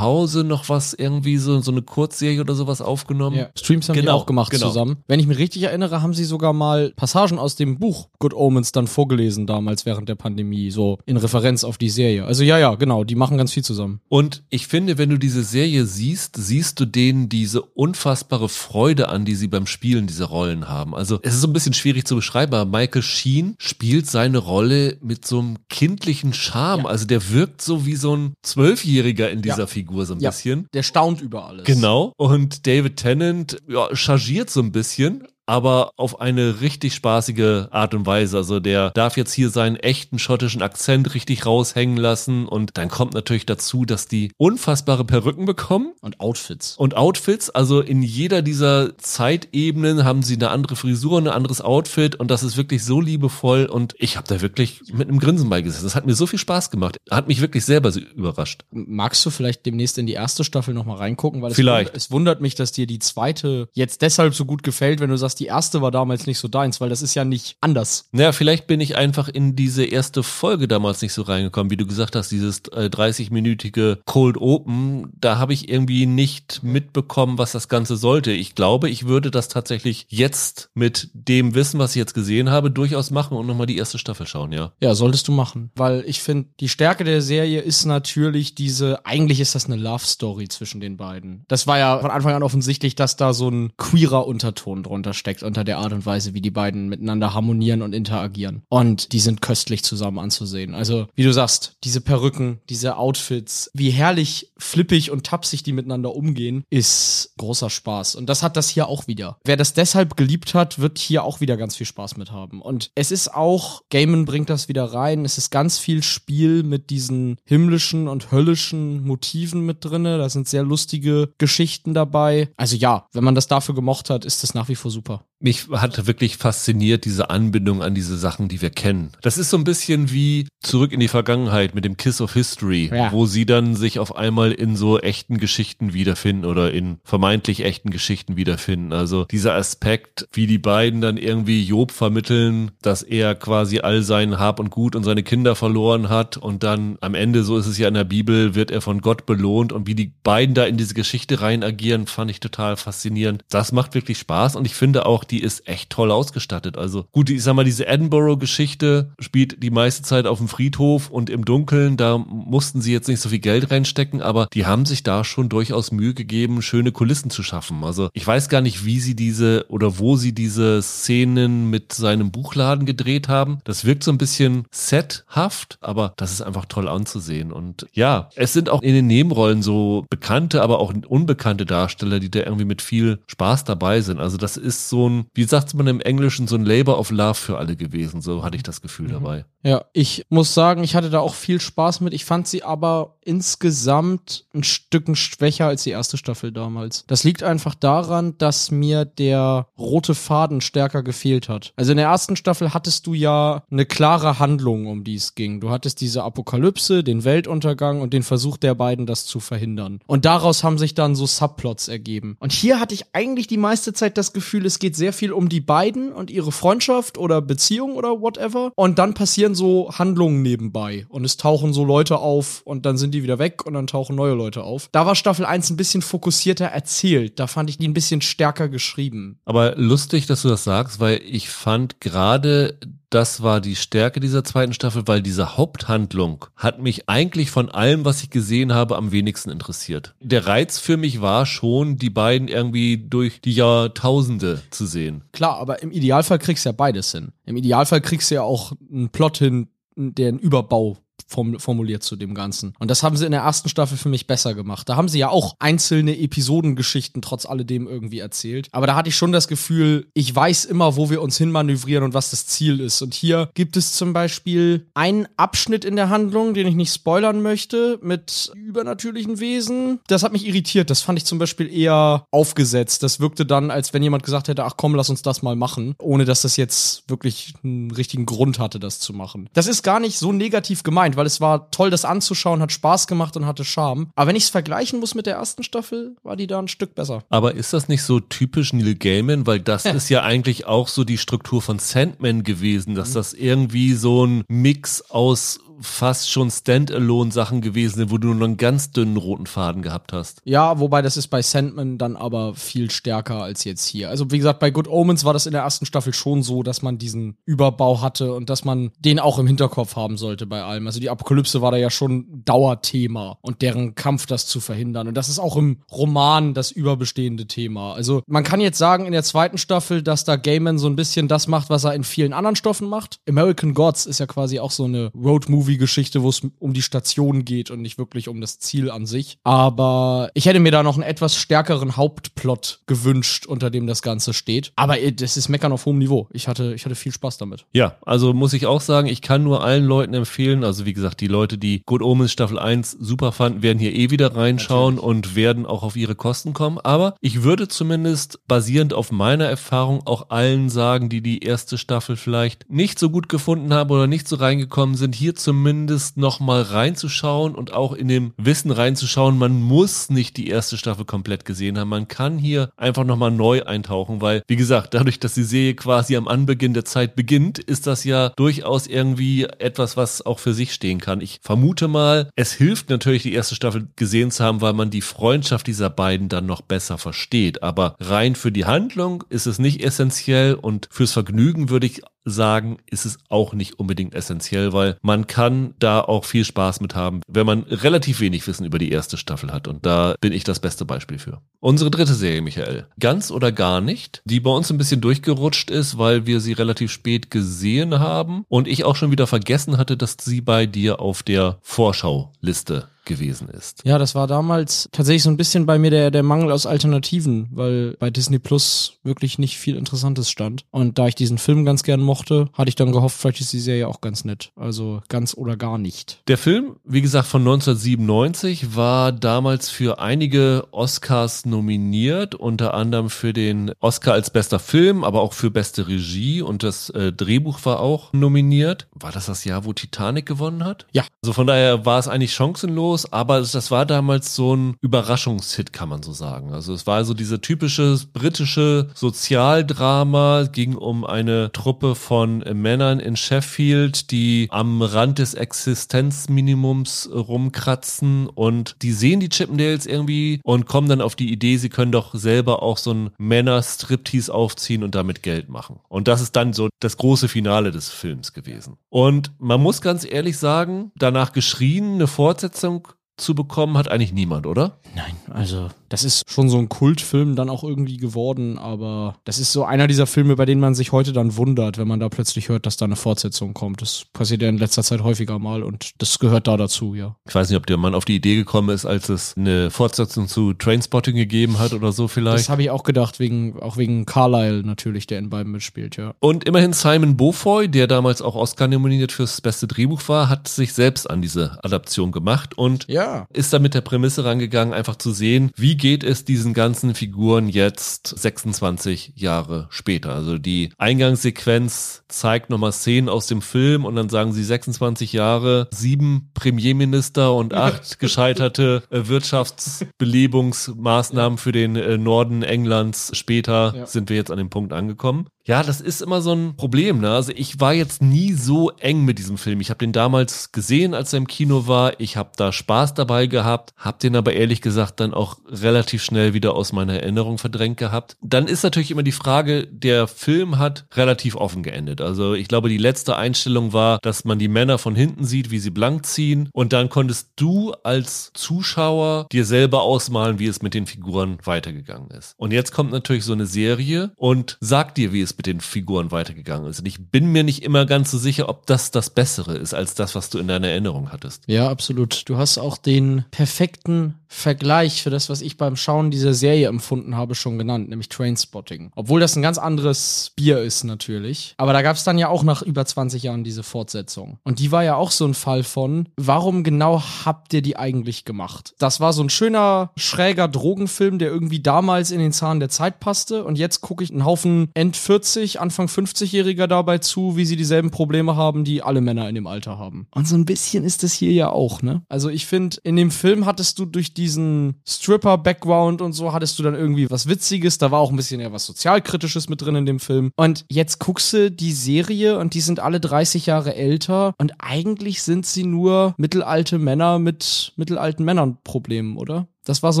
A: Hause noch was, irgendwie so, so eine Kurzserie oder sowas aufgenommen.
B: Ja. Streams haben die
A: Genau,
B: auch gemacht
A: genau.
B: zusammen. Wenn ich mich richtig erinnere, haben sie sogar mal Passagen aus dem Buch Good Omens dann vorgelesen damals während der Pandemie, so in Referenz auf die Serie. Also ja, ja, genau, die machen ganz viel zusammen.
A: Und ich finde, wenn du diese Serie siehst, siehst du denen diese unfassbare Freude an, die sie beim Spielen dieser Rollen haben. Also es ist so ein bisschen schwierig zu beschreiben, aber Michael Sheen spielt seine Rolle mit so einem kindlichen Charme.
B: Ja.
A: Also der wirkt so wie so ein Zwölfjähriger in dieser
B: Ja.
A: Figur so ein
B: Ja.
A: bisschen.
B: Der staunt über alles.
A: Genau. Und David Tennant ja, chargiert so ein bisschen. Aber auf eine richtig spaßige Art und Weise. Also der darf jetzt hier seinen echten schottischen Akzent richtig raushängen lassen. Und dann kommt natürlich dazu, dass die unfassbare Perücken bekommen
B: Und Outfits.
A: und Outfits. Also in jeder dieser Zeitebenen haben sie eine andere Frisur, ein anderes Outfit und das ist wirklich so liebevoll und ich habe da wirklich mit einem Grinsen beigesessen. Das hat mir so viel Spaß gemacht. Hat mich wirklich selber überrascht.
B: Magst du vielleicht demnächst in die erste Staffel nochmal reingucken? Weil es
A: Vielleicht.
B: wund- Es wundert mich, dass dir die zweite jetzt deshalb so gut gefällt, wenn du sagst, die erste war damals nicht so deins, weil das ist ja nicht anders.
A: Naja, vielleicht bin ich einfach in diese erste Folge damals nicht so reingekommen, wie du gesagt hast, dieses äh, 30-minütige Cold Open, da habe ich irgendwie nicht mitbekommen, was das Ganze sollte. Ich glaube, ich würde das tatsächlich jetzt mit dem Wissen, was ich jetzt gesehen habe, durchaus machen und nochmal die erste Staffel schauen, ja.
B: Ja, solltest du machen. Weil ich finde, die Stärke der Serie ist natürlich diese, eigentlich ist das eine Love Story zwischen den beiden. Das war ja von Anfang an offensichtlich, dass da so ein queerer Unterton drunter steckt, unter der Art und Weise, wie die beiden miteinander harmonieren und interagieren. Und die sind köstlich zusammen anzusehen. Also, wie du sagst, diese Perücken, diese Outfits, wie herrlich flippig und tapsig die miteinander umgehen, ist großer Spaß. Und das hat das hier auch wieder. Wer das deshalb geliebt hat, wird hier auch wieder ganz viel Spaß mit haben. Und es ist auch, Gaiman bringt das wieder rein, es ist ganz viel Spiel mit diesen himmlischen und höllischen Motiven mit drinne. Da sind sehr lustige Geschichten dabei. Also ja, wenn man das dafür gemocht hat, ist das nach wie vor super. Hannover.
A: Mich hat wirklich fasziniert diese Anbindung an diese Sachen, die wir kennen. Das ist so ein bisschen wie zurück in die Vergangenheit mit dem Kiss of History,
B: Ja.
A: wo sie dann sich auf einmal in so echten Geschichten wiederfinden oder in vermeintlich echten Geschichten wiederfinden. Also dieser Aspekt, wie die beiden dann irgendwie Job vermitteln, dass er quasi all sein Hab und Gut und seine Kinder verloren hat und dann am Ende, so ist es ja in der Bibel, wird er von Gott belohnt und wie die beiden da in diese Geschichte rein agieren, fand ich total faszinierend. Das macht wirklich Spaß und ich finde auch, die ist echt toll ausgestattet. Also gut, ich sag mal, diese Edinburgh-Geschichte spielt die meiste Zeit auf dem Friedhof und im Dunkeln, da mussten sie jetzt nicht so viel Geld reinstecken, aber die haben sich da schon durchaus Mühe gegeben, schöne Kulissen zu schaffen. Also ich weiß gar nicht, wie sie diese oder wo sie diese Szenen mit seinem Buchladen gedreht haben. Das wirkt so ein bisschen sethaft, aber das ist einfach toll anzusehen. Und ja, es sind auch in den Nebenrollen so bekannte, aber auch unbekannte Darsteller, die da irgendwie mit viel Spaß dabei sind. Also das ist so ein, wie sagt man im Englischen, so ein Labor of Love für alle gewesen. So hatte ich das Gefühl dabei.
B: Ja, ich muss sagen, ich hatte da auch viel Spaß mit. Ich fand sie aber insgesamt ein Stücken schwächer als die erste Staffel damals. Das liegt einfach daran, dass mir der rote Faden stärker gefehlt hat. Also in der ersten Staffel hattest du ja eine klare Handlung, um die es ging. Du hattest diese Apokalypse, den Weltuntergang und den Versuch der beiden, das zu verhindern. Und daraus haben sich dann so Subplots ergeben. Und hier hatte ich eigentlich die meiste Zeit das Gefühl, es geht sehr viel um die beiden und ihre Freundschaft oder Beziehung oder whatever. Und dann passieren so Handlungen nebenbei. Und es tauchen so Leute auf und dann sind sind die wieder weg und dann tauchen neue Leute auf. Da war Staffel 1 ein bisschen fokussierter erzählt. Da fand ich die ein bisschen stärker geschrieben.
A: Aber lustig, dass du das sagst, weil ich fand gerade das war die Stärke dieser zweiten Staffel, weil diese Haupthandlung hat mich eigentlich von allem, was ich gesehen habe, am wenigsten interessiert. Der Reiz für mich war schon, die beiden irgendwie durch die Jahrtausende zu sehen.
B: Klar, aber im Idealfall kriegst du ja beides hin. Im Idealfall kriegst du ja auch einen Plot hin, der einen Überbau formuliert zu dem Ganzen. Und das haben sie in der ersten Staffel für mich besser gemacht. Da haben sie ja auch einzelne Episodengeschichten trotz alledem irgendwie erzählt. Aber da hatte ich schon das Gefühl, ich weiß immer, wo wir uns hinmanövrieren und was das Ziel ist. Und hier gibt es zum Beispiel einen Abschnitt in der Handlung, den ich nicht spoilern möchte, mit übernatürlichen Wesen. Das hat mich irritiert. Das fand ich zum Beispiel eher aufgesetzt. Das wirkte dann, als wenn jemand gesagt hätte, ach komm, lass uns das mal machen, ohne dass das jetzt wirklich einen richtigen Grund hatte, das zu machen. Das ist gar nicht so negativ gemeint, weil es war toll, das anzuschauen, hat Spaß gemacht und hatte Charme. Aber wenn ich es vergleichen muss mit der ersten Staffel, war die da ein Stück besser.
A: Aber ist das nicht so typisch Neil Gaiman? Weil das ist ja eigentlich auch so die Struktur von Sandman gewesen, dass mhm. das irgendwie so ein Mix aus fast schon Standalone-Sachen gewesen sind, wo du nur einen ganz dünnen roten Faden gehabt hast.
B: Ja, wobei das ist bei Sandman dann aber viel stärker als jetzt hier. Also wie gesagt, bei Good Omens war das in der ersten Staffel schon so, dass man diesen Überbau hatte und dass man den auch im Hinterkopf haben sollte bei allem. Also die Apokalypse war da ja schon Dauerthema und deren Kampf, das zu verhindern. Und das ist auch im Roman das überbestehende Thema. Also man kann jetzt sagen in der zweiten Staffel, dass da Gaiman so ein bisschen das macht, was er in vielen anderen Stoffen macht. American Gods ist ja quasi auch so eine Road-Movie Movie-Geschichte, wo es um die Station geht und nicht wirklich um das Ziel an sich. Aber ich hätte mir da noch einen etwas stärkeren Hauptplot gewünscht, unter dem das Ganze steht. Aber das ist Meckern auf hohem Niveau. Ich hatte, ich hatte viel Spaß damit.
A: Ja, also muss ich auch sagen, ich kann nur allen Leuten empfehlen, also wie gesagt, die Leute, die Good Omens Staffel 1 super fanden, werden hier eh wieder reinschauen Natürlich. und werden auch auf ihre Kosten kommen. Aber ich würde zumindest basierend auf meiner Erfahrung auch allen sagen, die die erste Staffel vielleicht nicht so gut gefunden haben oder nicht so reingekommen sind, hier zum zumindest noch mal reinzuschauen und auch in dem Wissen reinzuschauen, man muss nicht die erste Staffel komplett gesehen haben. Man kann hier einfach noch mal neu eintauchen, weil, wie gesagt, dadurch, dass die Serie quasi am Anbeginn der Zeit beginnt, ist das ja durchaus irgendwie etwas, was auch für sich stehen kann. Ich vermute mal, es hilft natürlich, die erste Staffel gesehen zu haben, weil man die Freundschaft dieser beiden dann noch besser versteht. Aber rein für die Handlung ist es nicht essentiell und fürs Vergnügen würde ich sagen, ist es auch nicht unbedingt essentiell, weil man kann da auch viel Spaß mit haben, wenn man relativ wenig Wissen über die erste Staffel hat. Und da bin ich das beste Beispiel für. Unsere dritte Serie, Michael. Ganz oder gar nicht, die bei uns ein bisschen durchgerutscht ist, weil wir sie relativ spät gesehen haben und ich auch schon wieder vergessen hatte, dass sie bei dir auf der Vorschauliste gewesen ist.
B: Ja, das war damals tatsächlich so ein bisschen bei mir der, der Mangel aus Alternativen, weil bei Disney Plus wirklich nicht viel Interessantes stand. Und da ich diesen Film ganz gern mochte, hatte ich dann gehofft, vielleicht ist die Serie auch ganz nett. Also ganz oder gar nicht.
A: Der Film, wie gesagt, von 1997 war damals für einige Oscars nominiert, unter anderem für den Oscar als bester Film, aber auch für beste Regie und das äh, Drehbuch war auch nominiert. War das das Jahr, wo Titanic gewonnen hat?
B: Ja.
A: Also von daher war es eigentlich chancenlos los, aber das war damals so ein Überraschungshit, kann man so sagen. Also es war also diese typische britische Sozialdrama, ging um eine Truppe von Männern in Sheffield, die am Rand des Existenzminimums rumkratzen und die sehen die Chippendales irgendwie und kommen dann auf die Idee, sie können doch selber auch so ein Männer-Striptease aufziehen und damit Geld machen. Und das ist dann so das große Finale des Films gewesen. Und man muss ganz ehrlich sagen, danach geschrien, eine Fortsetzung zu bekommen hat eigentlich niemand, oder?
B: Nein, also das ist schon so ein Kultfilm dann auch irgendwie geworden, aber das ist so einer dieser Filme, bei denen man sich heute dann wundert, wenn man da plötzlich hört, dass da eine Fortsetzung kommt. Das passiert ja in letzter Zeit häufiger mal und das gehört da dazu, ja.
A: Ich weiß nicht, ob der Mann auf die Idee gekommen ist, als es eine Fortsetzung zu Trainspotting gegeben hat oder so vielleicht.
B: Das habe ich auch gedacht, wegen, auch wegen Carlyle natürlich, der in beiden mitspielt, ja.
A: Und immerhin Simon Beaufoy, der damals auch Oscar nominiert fürs beste Drehbuch war, hat sich selbst an diese Adaption gemacht und
B: ja
A: ist da mit der Prämisse rangegangen, einfach zu sehen, wie geht es diesen ganzen Figuren jetzt 26 Jahre später. Also die Eingangssequenz zeigt nochmal Szenen aus dem Film und dann sagen sie 26 Jahre, sieben Premierminister und acht gescheiterte äh, Wirtschaftsbelebungsmaßnahmen für den äh, Norden Englands. Später ja. sind wir jetzt an dem Punkt angekommen. Ja, das ist immer so ein Problem. Ne? Also ich war jetzt nie so eng mit diesem Film. Ich habe den damals gesehen, als er im Kino war. Ich habe da Spaß dabei gehabt, habe den aber ehrlich gesagt dann auch relativ schnell wieder aus meiner Erinnerung verdrängt gehabt. Dann ist natürlich immer die Frage, der Film hat relativ offen geendet. Also ich glaube, die letzte Einstellung war, dass man die Männer von hinten sieht, wie sie blank ziehen. Und dann konntest du als Zuschauer dir selber ausmalen, wie es mit den Figuren weitergegangen ist. Und jetzt kommt natürlich so eine Serie und sagt dir, wie es mit den Figuren weitergegangen ist. Und ich bin mir nicht immer ganz so sicher, ob das das Bessere ist als das, was du in deiner Erinnerung hattest.
B: Ja, absolut. Du hast auch den perfekten Vergleich für das, was ich beim Schauen dieser Serie empfunden habe, schon genannt, nämlich Trainspotting. Obwohl das ein ganz anderes Bier ist natürlich. Aber da gab es dann ja auch nach über 20 Jahren diese Fortsetzung. Und die war ja auch so ein Fall von, warum genau habt ihr die eigentlich gemacht? Das war so ein schöner, schräger Drogenfilm, der irgendwie damals in den Zahn der Zeit passte. Und jetzt gucke ich einen Haufen End 40, Anfang 50-Jähriger dabei zu, wie sie dieselben Probleme haben, die alle Männer in dem Alter haben. Und so ein bisschen ist es hier ja auch, ne? Also ich finde, in dem Film hattest du durch die diesen Stripper-Background und so hattest du dann irgendwie was Witziges. Da war auch ein bisschen ja was Sozialkritisches mit drin in dem Film. Und jetzt guckst du die Serie und die sind alle 30 Jahre älter und eigentlich sind sie nur mittelalte Männer mit mittelalten Männern-Problemen, oder? Das war so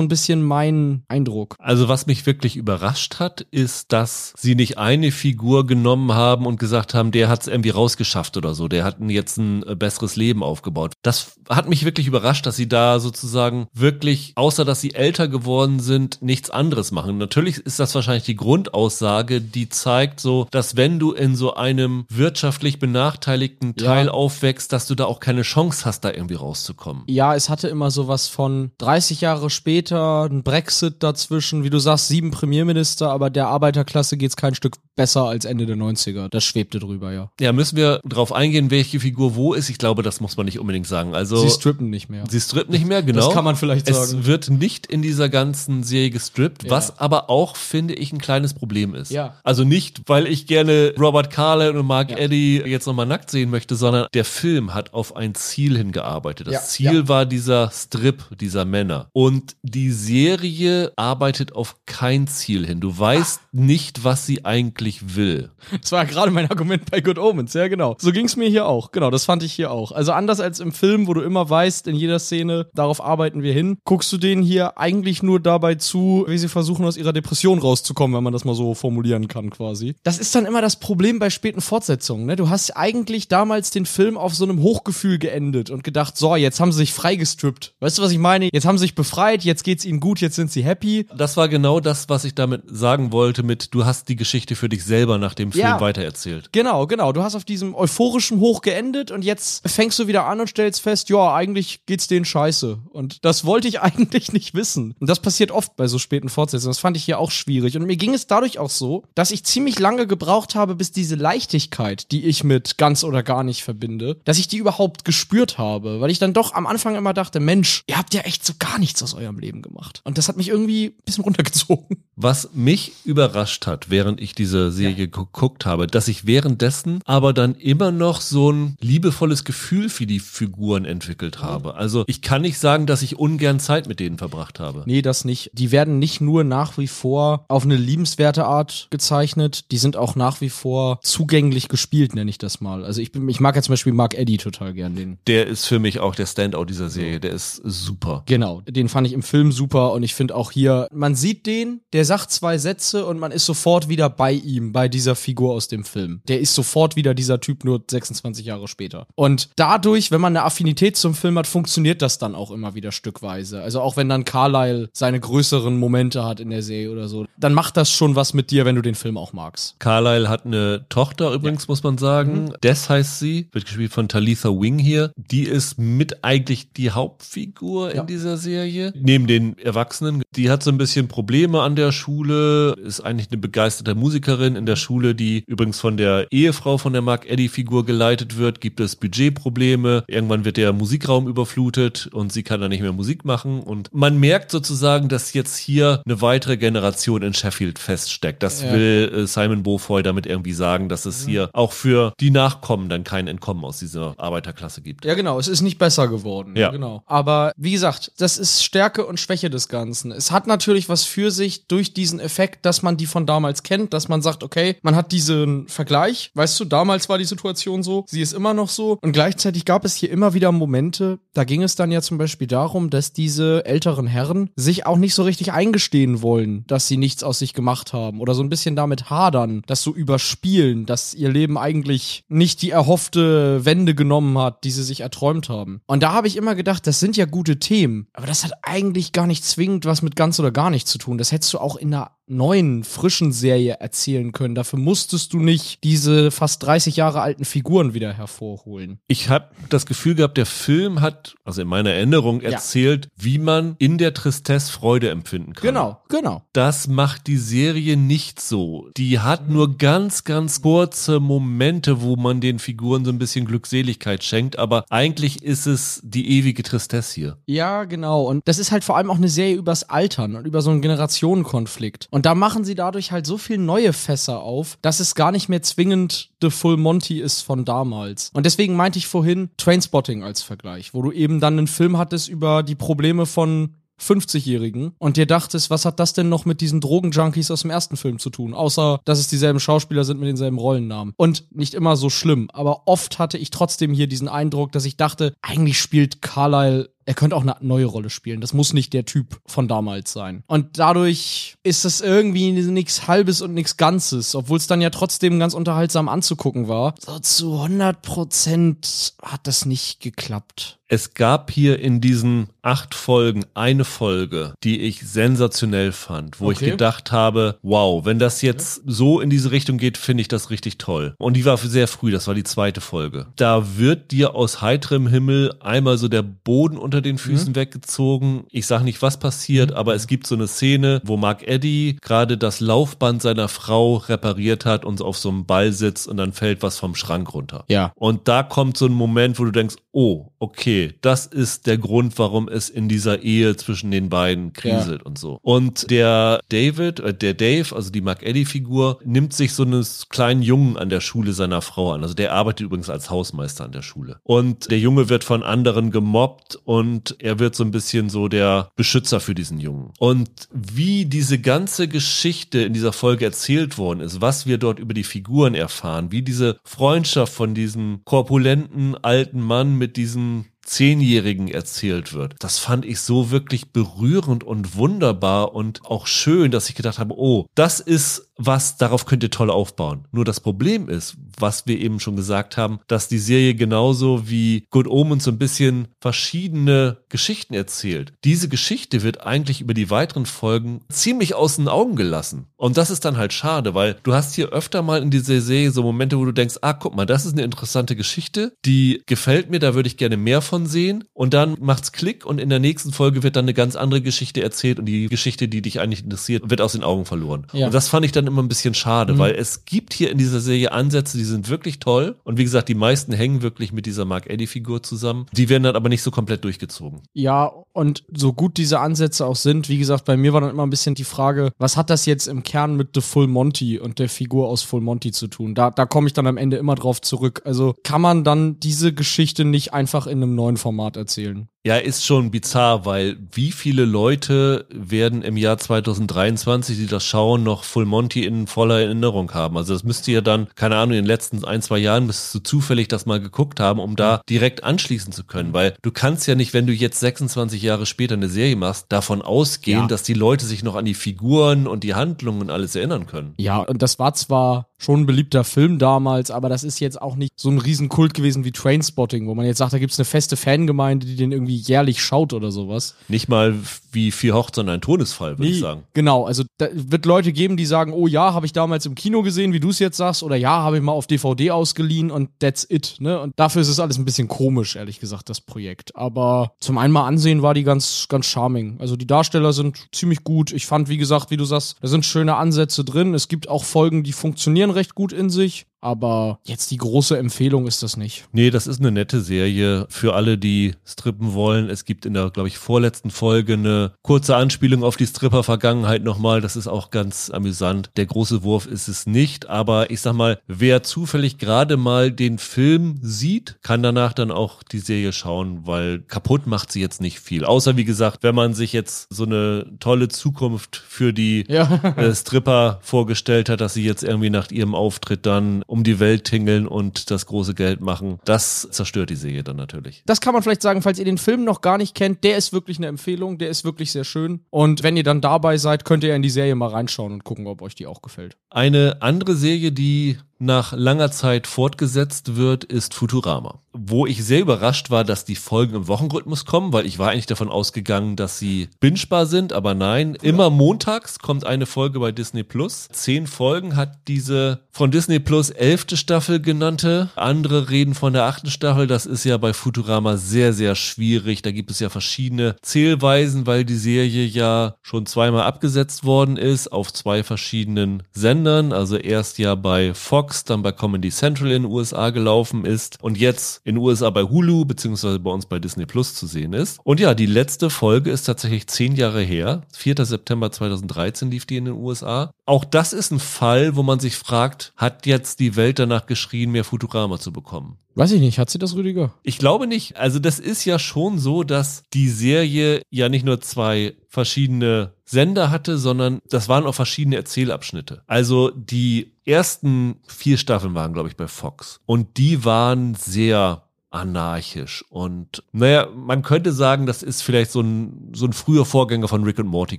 B: ein bisschen mein Eindruck.
A: Also was mich wirklich überrascht hat, ist, dass sie nicht eine Figur genommen haben und gesagt haben, der hat es irgendwie rausgeschafft oder so, der hat jetzt ein äh, besseres Leben aufgebaut. Das hat mich wirklich überrascht, dass sie da sozusagen wirklich, außer dass sie älter geworden sind, nichts anderes machen. Natürlich ist das wahrscheinlich die Grundaussage, die zeigt so, dass wenn du in so einem wirtschaftlich benachteiligten Teil ja. aufwächst, dass du da auch keine Chance hast, da irgendwie rauszukommen.
B: Ja, es hatte immer sowas von 30 Jahre später, ein Brexit dazwischen, wie du sagst, sieben Premierminister, aber der Arbeiterklasse geht es kein Stück besser als Ende der 90er. Das schwebte drüber, ja.
A: Ja, müssen wir drauf eingehen, welche Figur wo ist? Ich glaube, das muss man nicht unbedingt sagen. Also,
B: sie strippen nicht mehr.
A: Sie strippen nicht mehr, genau.
B: Das kann man vielleicht sagen.
A: Es wird nicht in dieser ganzen Serie gestrippt, ja. was aber auch, finde ich, ein kleines Problem ist.
B: Ja.
A: Also nicht, weil ich gerne Robert Carlyle und Mark ja. Eddy jetzt nochmal nackt sehen möchte, sondern der Film hat auf ein Ziel hingearbeitet. Das ja. Ziel war dieser Strip dieser Männer. Und und die Serie arbeitet auf kein Ziel hin. Du weißt ah. nicht, was sie eigentlich will.
B: Das war ja gerade mein Argument bei Good Omens, ja genau. So ging es mir hier auch. Genau, das fand ich hier auch. Also anders als im Film, wo du immer weißt, in jeder Szene, darauf arbeiten wir hin, guckst du denen hier eigentlich nur dabei zu, wie sie versuchen, aus ihrer Depression rauszukommen, wenn man das mal so formulieren kann quasi. Das ist dann immer das Problem bei späten Fortsetzungen. Ne? Du hast eigentlich damals den Film auf so einem Hochgefühl geendet und gedacht, so, jetzt haben sie sich freigestrippt. Weißt du, was ich meine? Jetzt haben sie sich befreit befreit, jetzt geht's ihnen gut, jetzt sind sie happy.
A: Das war genau das, was ich damit sagen wollte mit, du hast die Geschichte für dich selber nach dem Film ja, weitererzählt.
B: Genau, genau. Du hast auf diesem euphorischen Hoch geendet und jetzt fängst du wieder an und stellst fest, ja, eigentlich geht's denen scheiße. Und das wollte ich eigentlich nicht wissen. Und das passiert oft bei so späten Fortsetzungen. Das fand ich hier auch schwierig. Und mir ging es dadurch auch so, dass ich ziemlich lange gebraucht habe, bis diese Leichtigkeit, die ich mit ganz oder gar nicht verbinde, dass ich die überhaupt gespürt habe. Weil ich dann doch am Anfang immer dachte, Mensch, ihr habt ja echt so gar nichts aus eurem Leben gemacht. Und das hat mich irgendwie ein bisschen runtergezogen.
A: Was mich überrascht hat, während ich diese Serie ja. geguckt habe, dass ich währenddessen aber dann immer noch so ein liebevolles Gefühl für die Figuren entwickelt habe. Also ich kann nicht sagen, dass ich ungern Zeit mit denen verbracht habe.
B: Nee, das nicht. Die werden nicht nur nach wie vor auf eine liebenswerte Art gezeichnet, die sind auch nach wie vor zugänglich gespielt, nenne ich das mal. Also ich, bin, ich mag ja zum Beispiel Mark Eddy total gern. Den.
A: Der ist für mich auch der Standout dieser Serie. Der ist super.
B: Genau, den fand ich im Film super und ich finde auch hier, man sieht den, der sagt zwei Sätze und man ist sofort wieder bei ihm, bei dieser Figur aus dem Film. Der ist sofort wieder dieser Typ, nur 26 Jahre später. Und dadurch, wenn man eine Affinität zum Film hat, funktioniert das dann auch immer wieder stückweise. Also auch wenn dann Carlyle seine größeren Momente hat in der Serie oder so, dann macht das schon was mit dir, wenn du den Film auch magst.
A: Carlyle hat eine Tochter übrigens, ja. muss man sagen. Mhm. Des heißt sie, wird gespielt von Talitha Wing hier. Die ist mit eigentlich die Hauptfigur ja. in dieser Serie. Neben den Erwachsenen. Die hat so ein bisschen Probleme an der Schule ist eigentlich eine begeisterte Musikerin in der Schule, die übrigens von der Ehefrau von der Mark Eddy Figur geleitet wird. Gibt es Budgetprobleme? Irgendwann wird der Musikraum überflutet und sie kann da nicht mehr Musik machen. Und man merkt sozusagen, dass jetzt hier eine weitere Generation in Sheffield feststeckt. Das ja. will äh, Simon Beaufoy damit irgendwie sagen, dass es hier auch für die Nachkommen dann kein Entkommen aus dieser Arbeiterklasse gibt.
B: Ja, genau. Es ist nicht besser geworden. Ja. Genau. Aber wie gesagt, das ist Stärke und Schwäche des Ganzen. Es hat natürlich was für sich durch diesen Effekt, dass man die von damals kennt, dass man sagt, okay, man hat diesen Vergleich, weißt du, damals war die Situation so, sie ist immer noch so und gleichzeitig gab es hier immer wieder Momente, da ging es dann ja zum Beispiel darum, dass diese älteren Herren sich auch nicht so richtig eingestehen wollen, dass sie nichts aus sich gemacht haben oder so ein bisschen damit hadern, das so überspielen, dass ihr Leben eigentlich nicht die erhoffte Wende genommen hat, die sie sich erträumt haben. Und da habe ich immer gedacht, das sind ja gute Themen, aber das hat eigentlich gar nicht zwingend was mit ganz oder gar nichts zu tun. Das hättest du auch in einer neuen, frischen Serie erzählen können. Dafür musstest du nicht diese fast 30 Jahre alten Figuren wieder hervorholen.
A: Ich habe das Gefühl gehabt, der Film hat, also in meiner Erinnerung, erzählt, ja. wie man in der Tristesse Freude empfinden kann.
B: Genau, genau.
A: Das macht die Serie nicht so. Die hat nur ganz, ganz kurze Momente, wo man den Figuren so ein bisschen Glückseligkeit schenkt, aber eigentlich ist es die ewige Tristesse hier.
B: Ja, genau. Und das ist halt vor allem auch eine Serie übers Altern und über so einen Generationenkonflikt. Und da machen sie dadurch halt so viel neue Fässer auf, dass es gar nicht mehr zwingend The Full Monty ist von damals. Und deswegen meinte ich vorhin Trainspotting als Vergleich, wo du eben dann einen Film hattest über die Probleme von 50-Jährigen und dir dachtest, was hat das denn noch mit diesen Drogenjunkies aus dem ersten Film zu tun? Außer, dass es dieselben Schauspieler sind mit denselben Rollennamen. Und nicht immer so schlimm, aber oft hatte ich trotzdem hier diesen Eindruck, dass ich dachte, eigentlich spielt Carlyle er könnte auch eine neue Rolle spielen. Das muss nicht der Typ von damals sein. Und dadurch ist es irgendwie nichts Halbes und nichts Ganzes, obwohl es dann ja trotzdem ganz unterhaltsam anzugucken war. So zu 100 Prozent hat das nicht geklappt.
A: Es gab hier in diesen acht Folgen eine Folge, die ich sensationell fand, wo okay. ich gedacht habe, wow, wenn das jetzt so in diese Richtung geht, finde ich das richtig toll. Und die war sehr früh, das war die zweite Folge. Da wird dir aus heiterem Himmel einmal so der Boden unter den Füßen mhm. weggezogen. Ich sage nicht, was passiert, mhm. aber es gibt so eine Szene, wo Mark Eddy gerade das Laufband seiner Frau repariert hat und auf so einem Ball sitzt und dann fällt was vom Schrank runter.
B: Ja.
A: Und da kommt so ein Moment, wo du denkst, oh, okay, das ist der Grund, warum es in dieser Ehe zwischen den beiden kriselt ja. und so. Und der David, äh, der Dave, also die Mark Eddy-Figur, nimmt sich so eines kleinen Jungen an der Schule seiner Frau an. Also der arbeitet übrigens als Hausmeister an der Schule. Und der Junge wird von anderen gemobbt und er wird so ein bisschen so der Beschützer für diesen Jungen. Und wie diese ganze Geschichte in dieser Folge erzählt worden ist, was wir dort über die Figuren erfahren, wie diese Freundschaft von diesem korpulenten alten Mann mit diesem Zehnjährigen erzählt wird. Das fand ich so wirklich berührend und wunderbar und auch schön, dass ich gedacht habe, oh, das ist was, darauf könnt ihr toll aufbauen. Nur das Problem ist, was wir eben schon gesagt haben, dass die Serie genauso wie Good Omens so ein bisschen verschiedene Geschichten erzählt. Diese Geschichte wird eigentlich über die weiteren Folgen ziemlich aus den Augen gelassen. Und das ist dann halt schade, weil du hast hier öfter mal in dieser Serie so Momente, wo du denkst, ah, guck mal, das ist eine interessante Geschichte, die gefällt mir, da würde ich gerne mehr von sehen. Und dann macht's Klick und in der nächsten Folge wird dann eine ganz andere Geschichte erzählt und die Geschichte, die dich eigentlich interessiert, wird aus den Augen verloren. Ja. Und das fand ich dann immer ein bisschen schade, mhm. weil es gibt hier in dieser Serie Ansätze, die sind wirklich toll. Und wie gesagt, die meisten hängen wirklich mit dieser Mark Eddy-Figur zusammen. Die werden dann aber nicht so komplett durchgezogen.
B: Ja, und so gut diese Ansätze auch sind, wie gesagt, bei mir war dann immer ein bisschen die Frage, was hat das jetzt im Kern mit The Full Monty und der Figur aus Full Monty zu tun? Da, da komme ich dann am Ende immer drauf zurück. Also kann man dann diese Geschichte nicht einfach in einem neuen Format erzählen?
A: Ja, ist schon bizarr, weil wie viele Leute werden im Jahr 2023, die das schauen, noch Full Monty in voller Erinnerung haben? Also das müsste ja dann, keine Ahnung, in den letzten ein, zwei Jahren müsstest du zufällig das mal geguckt haben, um da direkt anschließen zu können. Weil du kannst ja nicht, wenn du jetzt 26 Jahre später eine Serie machst, davon ausgehen, ja. dass die Leute sich noch an die Figuren und die Handlungen und alles erinnern können.
B: Ja, und das war zwar schon ein beliebter Film damals, aber das ist jetzt auch nicht so ein Riesenkult gewesen wie Trainspotting, wo man jetzt sagt, da gibt's eine feste Fangemeinde, die den irgendwie jährlich schaut oder sowas.
A: Nicht mal wie vier Hochzeiten ein Todesfall, würde nee, ich sagen.
B: Genau, also da wird Leute geben, die sagen, oh ja, habe ich damals im Kino gesehen, wie du es jetzt sagst, oder ja, habe ich mal auf DVD ausgeliehen und that's it, ne? Und dafür ist es alles ein bisschen komisch, ehrlich gesagt, das Projekt. Aber zum einen mal ansehen war die ganz, ganz charming. Also die Darsteller sind ziemlich gut. Ich fand, wie gesagt, wie du sagst, da sind schöne Ansätze drin. Es gibt auch Folgen, die funktionieren recht gut in sich. Aber jetzt die große Empfehlung ist das nicht.
A: Nee, das ist eine nette Serie für alle, die strippen wollen. Es gibt in der, glaube ich, vorletzten Folge eine kurze Anspielung auf die Stripper-Vergangenheit nochmal. Das ist auch ganz amüsant. Der große Wurf ist es nicht, aber ich sag mal, wer zufällig gerade mal den Film sieht, kann danach dann auch die Serie schauen, weil kaputt macht sie jetzt nicht viel. Außer, wie gesagt, wenn man sich jetzt so eine tolle Zukunft für die ja. äh, Stripper vorgestellt hat, dass sie jetzt irgendwie nach ihrem Auftritt dann um die Welt tingeln und das große Geld machen. Das zerstört die Serie dann natürlich.
B: Das kann man vielleicht sagen, falls ihr den Film noch gar nicht kennt. Der ist wirklich eine Empfehlung. Der ist wirklich sehr schön. Und wenn ihr dann dabei seid, könnt ihr in die Serie mal reinschauen und gucken, ob euch die auch gefällt.
A: Eine andere Serie, die nach langer Zeit fortgesetzt wird, ist Futurama. Wo ich sehr überrascht war, dass die Folgen im Wochenrhythmus kommen, weil ich war eigentlich davon ausgegangen, dass sie bingebar sind, aber nein, immer montags kommt eine Folge bei Disney Plus. Zehn Folgen hat diese von Disney Plus elfte Staffel genannte. Andere reden von der achten Staffel. Das ist ja bei Futurama sehr, sehr schwierig. Da gibt es ja verschiedene Zählweisen, weil die Serie ja schon zweimal abgesetzt worden ist auf zwei verschiedenen Sendern. Also erst ja bei Fox Fox, dann bei Comedy Central in den USA gelaufen ist und jetzt in den USA bei Hulu beziehungsweise bei uns bei Disney Plus zu sehen ist. Und ja, die letzte Folge ist tatsächlich zehn Jahre her. 4. September 2013 lief die in den USA. Auch das ist ein Fall, wo man sich fragt, hat jetzt die Welt danach geschrien, mehr Futurama zu bekommen?
B: Weiß ich nicht, hat sie das, Rüdiger?
A: Ich glaube nicht. Also das ist ja schon so, dass die Serie ja nicht nur zwei verschiedene Sender hatte, sondern das waren auch verschiedene Erzählabschnitte. Also die ersten vier Staffeln waren, glaube ich, bei Fox. Und die waren sehr anarchisch. Und naja, man könnte sagen, das ist vielleicht so ein, so ein früher Vorgänger von Rick und Morty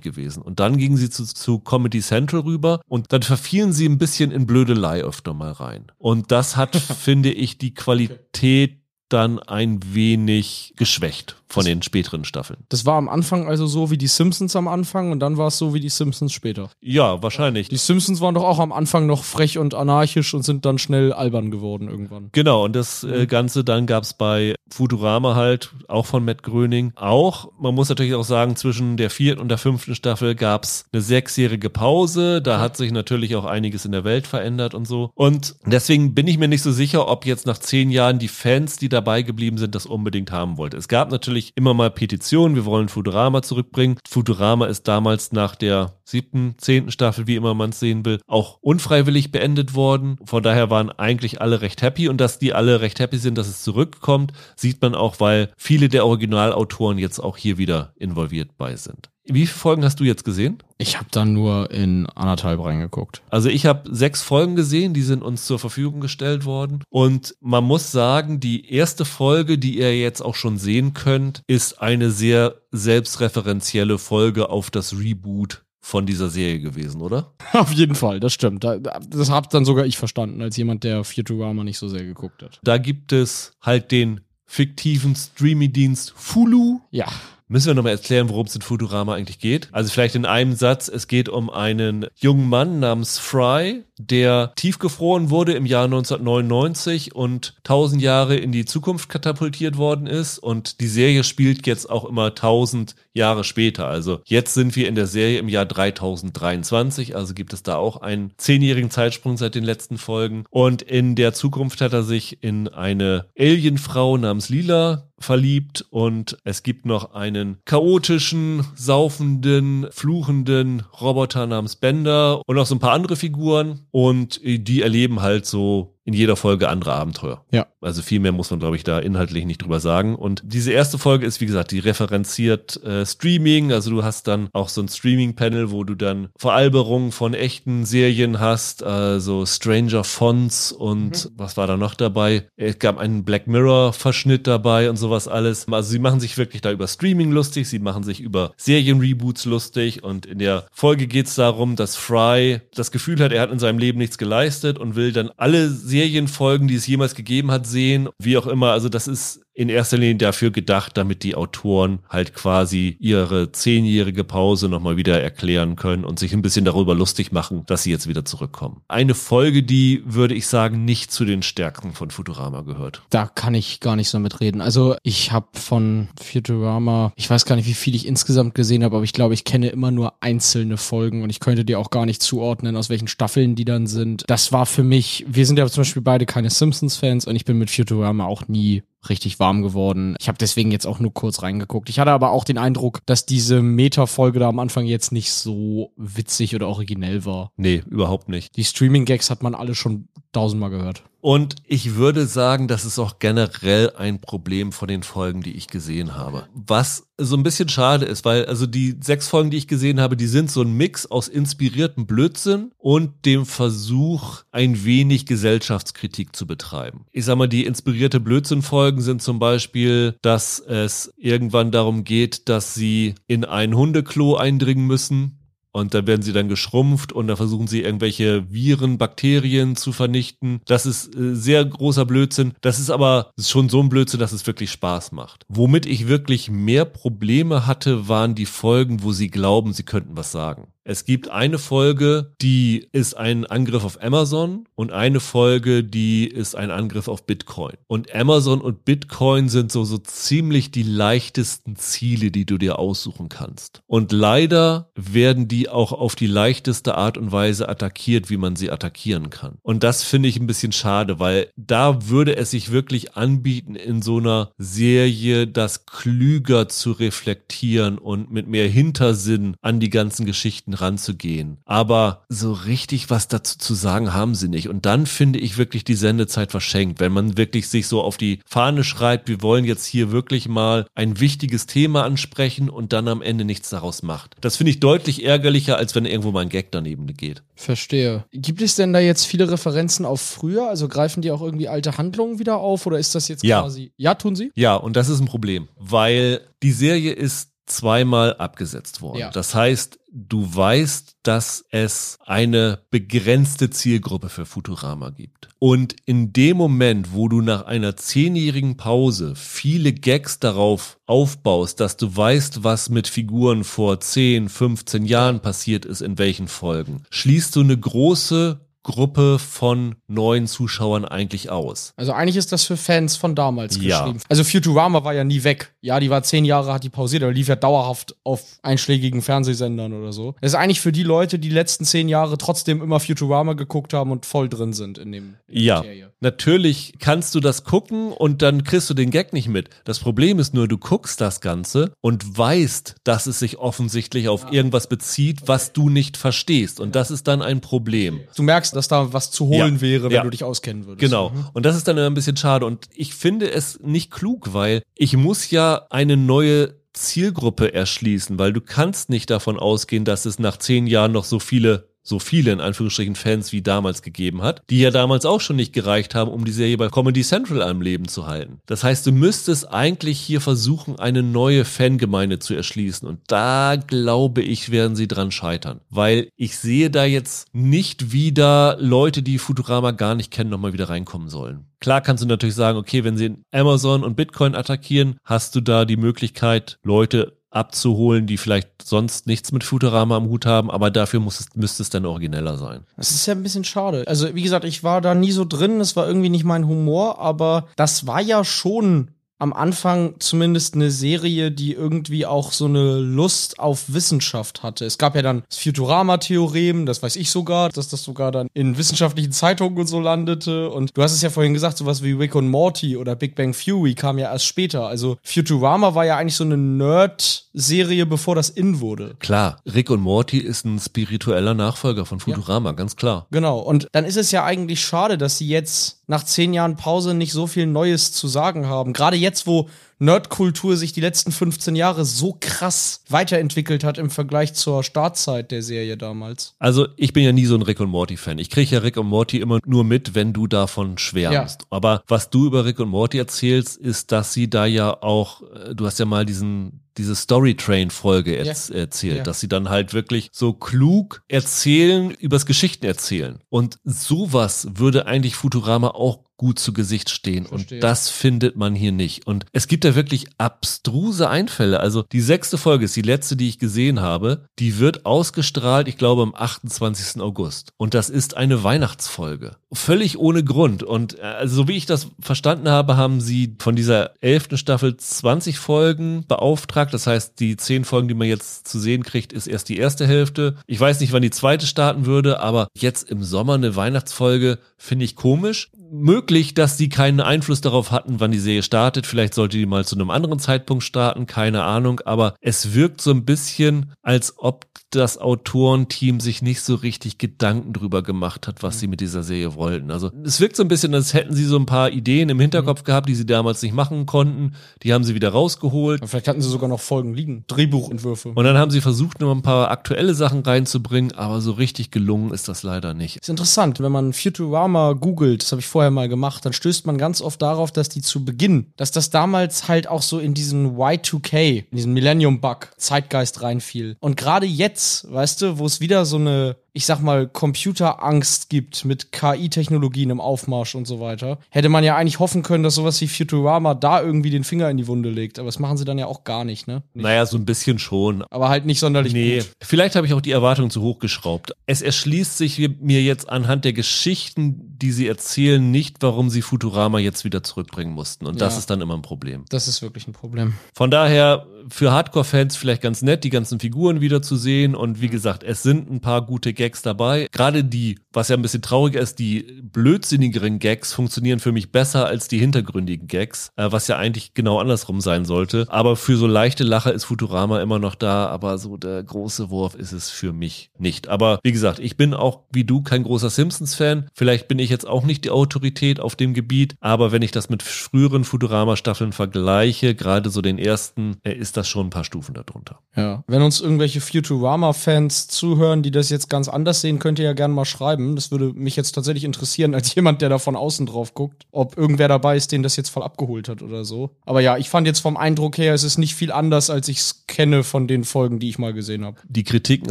A: gewesen. Und dann gingen sie zu, zu Comedy Central rüber und dann verfielen sie ein bisschen in Blödelei öfter mal rein. Und das hat, finde ich, die Qualität dann ein wenig geschwächt von den späteren Staffeln.
B: Das war am Anfang also so wie die Simpsons am Anfang und dann war es so wie die Simpsons später.
A: Ja, wahrscheinlich.
B: Die Simpsons waren doch auch am Anfang noch frech und anarchisch und sind dann schnell albern geworden irgendwann.
A: Genau, und das äh, mhm. Ganze dann gab es bei Futurama halt, auch von Matt Gröning. Auch, man muss natürlich auch sagen, zwischen der vierten und der fünften Staffel gab es eine sechsjährige Pause. Da hat sich natürlich auch einiges in der Welt verändert und so. Und deswegen bin ich mir nicht so sicher, ob jetzt nach zehn Jahren die Fans, die dabei geblieben sind, das unbedingt haben wollte. Es gab natürlich immer mal Petitionen, wir wollen Futurama zurückbringen. Futurama ist damals nach der siebten, zehnten Staffel, wie immer man es sehen will, auch unfreiwillig beendet worden. Von daher waren eigentlich alle recht happy und dass die alle recht happy sind, dass es zurückkommt, sieht man auch, weil viele der Originalautoren jetzt auch hier wieder involviert bei sind. Wie viele Folgen hast du jetzt gesehen?
B: Ich habe dann nur in anderthalb reingeguckt.
A: Also ich habe sechs Folgen gesehen, die sind uns zur Verfügung gestellt worden. Und man muss sagen, die erste Folge, die ihr jetzt auch schon sehen könnt, ist eine sehr selbstreferenzielle Folge auf das Reboot von dieser Serie gewesen, oder?
B: Auf jeden Fall, das stimmt. Das hab dann sogar ich verstanden, als jemand, der Futurama nicht so sehr geguckt hat.
A: Da gibt es halt den fiktiven Streaming-Dienst Fulu.
B: Ja.
A: Müssen wir nochmal erklären, worum es in Futurama eigentlich geht? Also vielleicht in einem Satz, es geht um einen jungen Mann namens Fry, der tiefgefroren wurde im Jahr 1999 und tausend Jahre in die Zukunft katapultiert worden ist. Und die Serie spielt jetzt auch immer tausend Jahre später. Also jetzt sind wir in der Serie im Jahr 3023, also gibt es da auch einen zehnjährigen Zeitsprung seit den letzten Folgen. Und in der Zukunft hat er sich in eine Alienfrau namens Lila verliebt und es gibt noch einen chaotischen, saufenden, fluchenden Roboter namens Bender und noch so ein paar andere Figuren und die erleben halt so in jeder Folge andere Abenteuer.
B: Ja.
A: Also viel mehr muss man, glaube ich, da inhaltlich nicht drüber sagen. Und diese erste Folge ist, wie gesagt, die referenziert äh, Streaming. Also du hast dann auch so ein Streaming-Panel, wo du dann Veralberungen von echten Serien hast, also Stranger Fonts und mhm. was war da noch dabei? Es gab einen Black Mirror-Verschnitt dabei und sowas alles. Also sie machen sich wirklich da über Streaming lustig, sie machen sich über Serien-Reboots lustig und in der Folge geht es darum, dass Fry das Gefühl hat, er hat in seinem Leben nichts geleistet und will dann alle Serienfolgen, die es jemals gegeben hat, sehen, wie auch immer. Also das ist in erster Linie dafür gedacht, damit die Autoren halt quasi ihre zehnjährige Pause nochmal wieder erklären können und sich ein bisschen darüber lustig machen, dass sie jetzt wieder zurückkommen. Eine Folge, die, würde ich sagen, nicht zu den Stärken von Futurama gehört.
B: Da kann ich gar nicht so mitreden. Also ich habe von Futurama, ich weiß gar nicht, wie viel ich insgesamt gesehen habe, aber ich glaube, ich kenne immer nur einzelne Folgen und ich könnte dir auch gar nicht zuordnen, aus welchen Staffeln die dann sind. Das war für mich, wir sind ja zum Beispiel beide keine Simpsons-Fans und ich bin mit Futurama auch nie richtig warm geworden. Ich habe deswegen jetzt auch nur kurz reingeguckt. Ich hatte aber auch den Eindruck, dass diese Meta-Folge da am Anfang jetzt nicht so witzig oder originell war.
A: Nee, überhaupt nicht.
B: Die Streaming-Gags hat man alle schon tausendmal gehört.
A: Und ich würde sagen, das ist auch generell ein Problem von den Folgen, die ich gesehen habe. Was so ein bisschen schade ist, weil also die sechs Folgen, die ich gesehen habe, die sind so ein Mix aus inspiriertem Blödsinn und dem Versuch, ein wenig Gesellschaftskritik zu betreiben. Ich sag mal, die inspirierte Blödsinn-Folgen sind zum Beispiel, dass es irgendwann darum geht, dass sie in ein Hundeklo eindringen müssen und da werden sie dann geschrumpft und da versuchen sie irgendwelche Viren, Bakterien zu vernichten. Das ist äh, sehr großer Blödsinn. Das ist aber schon so ein Blödsinn, dass es wirklich Spaß macht. Womit ich wirklich mehr Probleme hatte, waren die Folgen, wo sie glauben, sie könnten was sagen. Es gibt eine Folge, die ist ein Angriff auf Amazon und eine Folge, die ist ein Angriff auf Bitcoin. Und Amazon und Bitcoin sind so, so ziemlich die leichtesten Ziele, die du dir aussuchen kannst. Und leider werden die auch auf die leichteste Art und Weise attackiert, wie man sie attackieren kann. Und das finde ich ein bisschen schade, weil da würde es sich wirklich anbieten, in so einer Serie das klüger zu reflektieren und mit mehr Hintersinn an die ganzen Geschichten Geschichten ranzugehen. Aber so richtig was dazu zu sagen haben sie nicht. Und dann finde ich wirklich die Sendezeit verschenkt, wenn man wirklich sich so auf die Fahne schreibt, wir wollen jetzt hier wirklich mal ein wichtiges Thema ansprechen und dann am Ende nichts daraus macht. Das finde ich deutlich ärgerlicher, als wenn irgendwo mal ein Gag daneben geht.
B: Verstehe. Gibt es denn da jetzt viele Referenzen auf früher? Also greifen die auch irgendwie alte Handlungen wieder auf oder ist das jetzt
A: ja.
B: quasi. Ja, tun sie?
A: Ja, und das ist ein Problem, weil die Serie ist zweimal abgesetzt worden. Ja. Das heißt, du weißt, dass es eine begrenzte Zielgruppe für Futurama gibt. Und in dem Moment, wo du nach einer zehnjährigen Pause viele Gags darauf aufbaust, dass du weißt, was mit Figuren vor 10, 15 Jahren passiert ist, in welchen Folgen, schließt du eine große Gruppe von neuen Zuschauern eigentlich aus?
B: Also eigentlich ist das für Fans von damals
A: ja.
B: geschrieben. Also Futurama war ja nie weg. Ja, die war zehn Jahre, hat die pausiert, aber lief ja dauerhaft auf einschlägigen Fernsehsendern oder so. Das ist eigentlich für die Leute, die, letzten zehn Jahre trotzdem immer Futurama geguckt haben und voll drin sind in dem
A: in Ja, Serie. Natürlich kannst du das gucken und dann kriegst du den Gag nicht mit. Das Problem ist nur, du guckst das Ganze und weißt, dass es sich offensichtlich auf ja. irgendwas bezieht, was du nicht verstehst. Und das ist dann ein Problem.
B: Du merkst, dass da was zu holen ja, wäre, wenn du dich auskennen würdest.
A: Genau. Mhm. Und das ist dann ein bisschen schade. Und ich finde es nicht klug, weil ich muss ja eine neue Zielgruppe erschließen, weil du kannst nicht davon ausgehen, dass es nach zehn Jahren noch so viele so viele in Anführungsstrichen Fans wie damals gegeben hat, die ja damals auch schon nicht gereicht haben, um die Serie bei Comedy Central am Leben zu halten. Das heißt, du müsstest eigentlich hier versuchen, eine neue Fangemeinde zu erschließen und da glaube ich, werden sie dran scheitern, weil ich sehe da jetzt nicht wieder Leute, die Futurama gar nicht kennen, nochmal wieder reinkommen sollen. Klar kannst du natürlich sagen, okay, wenn sie Amazon und Bitcoin attackieren, hast du da die Möglichkeit, Leute abzuholen, die vielleicht sonst nichts mit Futurama am Hut haben, aber dafür muss es, müsste es dann origineller sein.
B: Das ist ja ein bisschen schade. Also, wie gesagt, ich war da nie so drin, es war irgendwie nicht mein Humor, aber das war ja schon am Anfang zumindest eine Serie, die irgendwie auch so eine Lust auf Wissenschaft hatte. Es gab ja dann das Futurama-Theorem, das weiß ich sogar, dass das sogar dann in wissenschaftlichen Zeitungen und so landete. Und du hast es ja vorhin gesagt, sowas wie Rick und Morty oder Big Bang Theory kam ja erst später. Also Futurama war ja eigentlich so eine Nerd-Serie, bevor das in wurde.
A: Klar, Rick und Morty ist ein spiritueller Nachfolger von Futurama, ja. ganz klar.
B: Genau, und dann ist es ja eigentlich schade, dass sie jetzt nach zehn Jahren Pause nicht so viel Neues zu sagen haben. Gerade jetzt, wo Nerdkultur sich die letzten 15 Jahre so krass weiterentwickelt hat im Vergleich zur Startzeit der Serie damals.
A: Also ich bin ja nie so ein Rick und Morty Fan. Ich kriege ja Rick und Morty immer nur mit, wenn du davon schwärmst. Ja. Aber was du über Rick und Morty erzählst, ist, dass sie da ja auch, äh, du hast ja mal diesen diese Storytrain-Folge ja. erzählt, ja. dass sie dann halt wirklich so klug erzählen, übers Geschichten erzählen. Und sowas würde eigentlich Futurama auch gut zu Gesicht stehen.
B: Verstehe.
A: Und das findet man hier nicht. Und es gibt da wirklich abstruse Einfälle. Also die sechste Folge ist die letzte, die ich gesehen habe. Die wird ausgestrahlt, ich glaube, am 28. August. Und das ist eine Weihnachtsfolge. Völlig ohne Grund. Und äh, also, so wie ich das verstanden habe, haben sie von dieser elften Staffel 20 Folgen beauftragt. Das heißt, die zehn Folgen, die man jetzt zu sehen kriegt, ist erst die erste Hälfte. Ich weiß nicht, wann die zweite starten würde, aber jetzt im Sommer eine Weihnachtsfolge finde ich komisch möglich, dass sie keinen Einfluss darauf hatten, wann die Serie startet. Vielleicht sollte die mal zu einem anderen Zeitpunkt starten, keine Ahnung. Aber es wirkt so ein bisschen, als ob das Autorenteam sich nicht so richtig Gedanken drüber gemacht hat, was sie mit dieser Serie wollten. Also es wirkt so ein bisschen, als hätten sie so ein paar Ideen im Hinterkopf gehabt, die sie damals nicht machen konnten. Die haben sie wieder rausgeholt.
B: Vielleicht hatten sie sogar noch Folgen liegen. Drehbuchentwürfe.
A: Und dann haben sie versucht, noch ein paar aktuelle Sachen reinzubringen, aber so richtig gelungen ist das leider nicht.
B: Ist interessant, wenn man Futurama googelt, das habe ich vorher mal gemacht, dann stößt man ganz oft darauf, dass die zu Beginn, dass das damals halt auch so in diesen Y2K, in diesen Millennium Bug Zeitgeist reinfiel. Und gerade jetzt, weißt du, wo es wieder so eine ich sag mal, Computerangst gibt mit KI-Technologien im Aufmarsch und so weiter, hätte man ja eigentlich hoffen können, dass sowas wie Futurama da irgendwie den Finger in die Wunde legt. Aber das machen sie dann ja auch gar nicht, ne? Nicht.
A: Naja, so ein bisschen schon.
B: Aber halt nicht sonderlich
A: Nee,
B: gut.
A: vielleicht habe ich auch die Erwartungen zu hoch geschraubt. Es erschließt sich mir jetzt anhand der Geschichten, die sie erzählen, nicht, warum sie Futurama jetzt wieder zurückbringen mussten. Und das
B: Ja.
A: ist dann immer ein Problem.
B: Das ist wirklich ein Problem.
A: Von daher für Hardcore-Fans vielleicht ganz nett, die ganzen Figuren wieder zu sehen. Und wie gesagt, es sind ein paar gute Gags dabei. Gerade die, was ja ein bisschen trauriger ist, die blödsinnigeren Gags funktionieren für mich besser als die hintergründigen Gags, äh, was ja eigentlich genau andersrum sein sollte. Aber für so leichte Lacher ist Futurama immer noch da, aber so der große Wurf ist es für mich nicht. Aber wie gesagt, ich bin auch wie du kein großer Simpsons-Fan. Vielleicht bin ich jetzt auch nicht die Autorität auf dem Gebiet, aber wenn ich das mit früheren Futurama-Staffeln vergleiche, gerade so den ersten, äh, ist das schon ein paar Stufen darunter.
B: Ja. Wenn uns irgendwelche Futurama-Fans zuhören, die das jetzt ganz anders sehen, könnt ihr ja gerne mal schreiben. Das würde mich jetzt tatsächlich interessieren, als jemand, der da von außen drauf guckt, ob irgendwer dabei ist, den das jetzt voll abgeholt hat oder so. Aber ja, ich fand jetzt vom Eindruck her, es ist nicht viel anders, als ich es kenne von den Folgen, die ich mal gesehen habe.
A: Die Kritiken